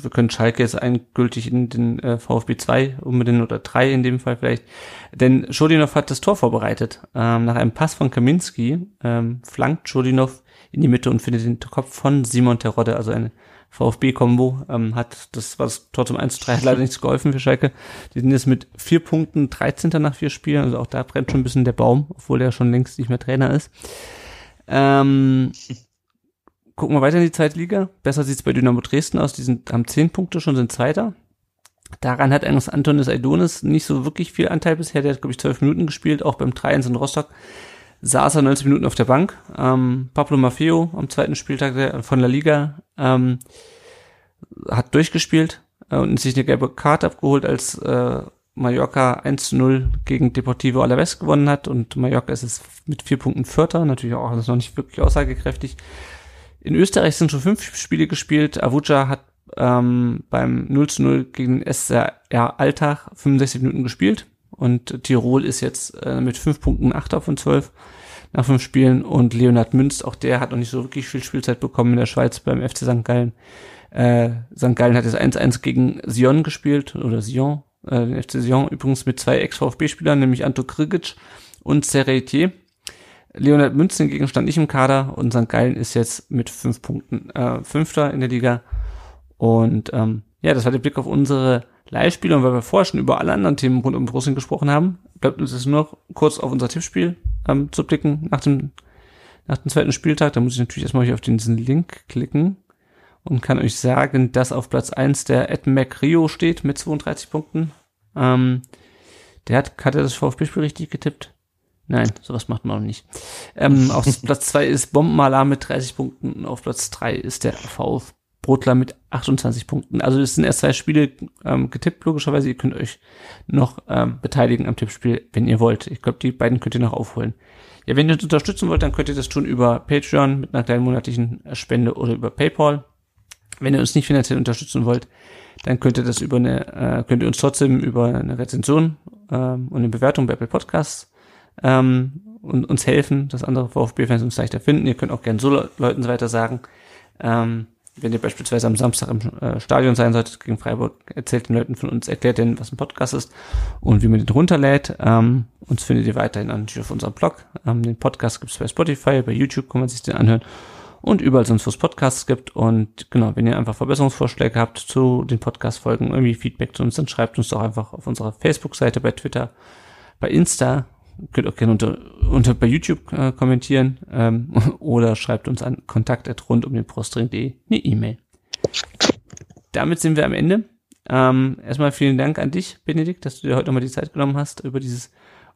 wir können Schalke jetzt endgültig in den äh, VfB 2 unbedingt oder 3 in dem Fall vielleicht. Denn Schulinov hat das Tor vorbereitet. Ähm, nach einem Pass von Kaminski ähm, flankt Schulinov in die Mitte und findet den Kopf von Simon Terodde, also eine VfB-Kombo, ähm, hat das war das Tor zum 1 zu 3, hat leider nichts geholfen für Schalke. Die sind jetzt mit vier Punkten 13. nach vier Spielen, also auch da brennt schon ein bisschen der Baum, obwohl der schon längst nicht mehr Trainer ist. Ähm, gucken wir weiter in die zweite Liga. Besser sieht's bei Dynamo Dresden aus. Die sind, haben zehn Punkte schon, sind Zweiter. Daran hat eigentlich Antonis Aidonis nicht so wirklich viel Anteil bisher. Der hat, glaube ich, zwölf Minuten gespielt, auch beim 3-1 in Rostock. Saß er 90 Minuten auf der Bank. Ähm, Pablo Maffeo am zweiten Spieltag der, von La Liga ähm, hat durchgespielt äh, und sich eine gelbe Karte abgeholt, als äh, Mallorca 1-0 gegen Deportivo Alaves gewonnen hat und Mallorca ist jetzt mit vier Punkten Vierter, natürlich auch alles noch nicht wirklich aussagekräftig. In Österreich sind schon fünf Spiele gespielt. Avuja hat ähm, beim 0 0 gegen SR Alltag 65 Minuten gespielt und Tirol ist jetzt äh, mit fünf Punkten Achter von zwölf nach fünf Spielen und Leonhard Münz, auch der hat noch nicht so wirklich viel Spielzeit bekommen in der Schweiz beim FC St. Gallen. Äh, St. Gallen hat jetzt 1-1 gegen Sion gespielt oder Sion äh, den FC Sion übrigens mit zwei Ex-VfB-Spielern, nämlich Anto Krigic und Serretier. Leonard Münzen Gegenstand nicht im Kader und St. Gallen ist jetzt mit fünf Punkten äh, Fünfter in der Liga. Und ähm, ja, das war der Blick auf unsere Leihspiele. Und weil wir vorher schon über alle anderen Themen rund um Borussia gesprochen haben, bleibt uns jetzt nur noch kurz auf unser Tippspiel ähm, zu blicken nach dem, nach dem zweiten Spieltag. Da muss ich natürlich erstmal auf diesen Link klicken und kann euch sagen, dass auf Platz eins der Ed Rio steht mit 32 Punkten. Ähm, der hat, hat er das VfB-Spiel richtig getippt? Nein, sowas macht man auch nicht. Ähm, auf Platz zwei ist Bombenmaler mit 30 Punkten. Auf Platz drei ist der VfB Brotler mit 28 Punkten. Also es sind erst zwei Spiele ähm, getippt, logischerweise. Ihr könnt euch noch ähm, beteiligen am Tippspiel, wenn ihr wollt. Ich glaube, die beiden könnt ihr noch aufholen. Ja, wenn ihr uns unterstützen wollt, dann könnt ihr das tun über Patreon mit einer kleinen monatlichen Spende oder über PayPal. Wenn ihr uns nicht finanziell unterstützen wollt, dann könnt ihr das über eine, äh, könnt ihr uns trotzdem über eine Rezension ähm, und eine Bewertung bei Apple Podcasts ähm, und uns helfen, dass andere VfB-Fans uns leichter finden. Ihr könnt auch gerne so Leuten weiter sagen. Ähm, wenn ihr beispielsweise am Samstag im äh, Stadion sein solltet gegen Freiburg, erzählt den Leuten von uns, erklärt denen, was ein Podcast ist und wie man den runterlädt. Ähm, uns findet ihr weiterhin natürlich auf unserem Blog. Ähm, den Podcast gibt es bei Spotify, bei YouTube kann man sich den anhören und überall sonst, wo es Podcasts gibt. Und genau, wenn ihr einfach Verbesserungsvorschläge habt zu den Podcast-Folgen, irgendwie Feedback zu uns, dann schreibt uns doch einfach auf unserer Facebook-Seite, bei Twitter, bei Insta. Könnt auch gerne unter, unter bei YouTube äh, kommentieren ähm, oder schreibt uns an kontakt rund um den Prostring.de eine E-Mail. Damit sind wir am Ende. Ähm, erstmal vielen Dank an dich, Benedikt, dass du dir heute nochmal die Zeit genommen hast, über dieses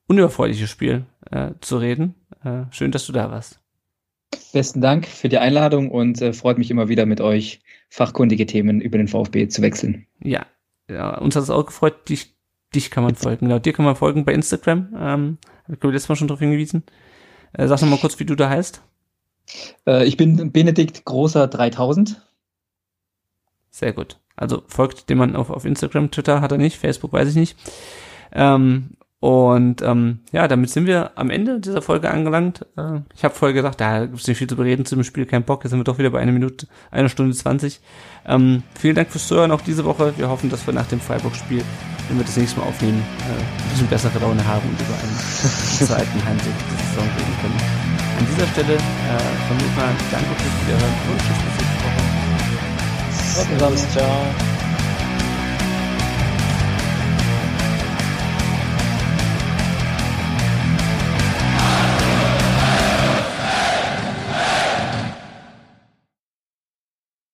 unüberfreuliche Spiel äh, zu reden. Äh, schön, dass du da warst. Besten Dank für die Einladung und äh, freut mich immer wieder mit euch fachkundige Themen über den VfB zu wechseln. Ja, ja uns hat es auch gefreut. Dich, dich kann man folgen. Genau, dir kann man folgen bei Instagram. Ähm, Habe ich glaube letztes Mal schon darauf hingewiesen. Äh, sag noch mal kurz, wie du da heißt. Äh, ich bin Benedikt Großer 3000. Sehr gut. Also folgt dem man auf, auf Instagram, Twitter hat er nicht, Facebook weiß ich nicht. Ähm, und ähm, ja, damit sind wir am Ende dieser Folge angelangt. Äh, ich habe vorher gesagt, da gibt es nicht viel zu bereden zu dem Spiel, kein Bock. Jetzt sind wir doch wieder bei einer Minute, einer Stunde zwanzig. Ähm, vielen Dank fürs Zuhören auch diese Woche. Wir hoffen, dass wir nach dem Freiburg-Spiel, wenn wir das nächste Mal aufnehmen, äh, ein bisschen bessere Laune haben und über einen zweiten Heimsieg der Saison reden können. An dieser Stelle äh, von mir mal danke fürs Wiederhören und tschüss bis nächste Woche. Ciao.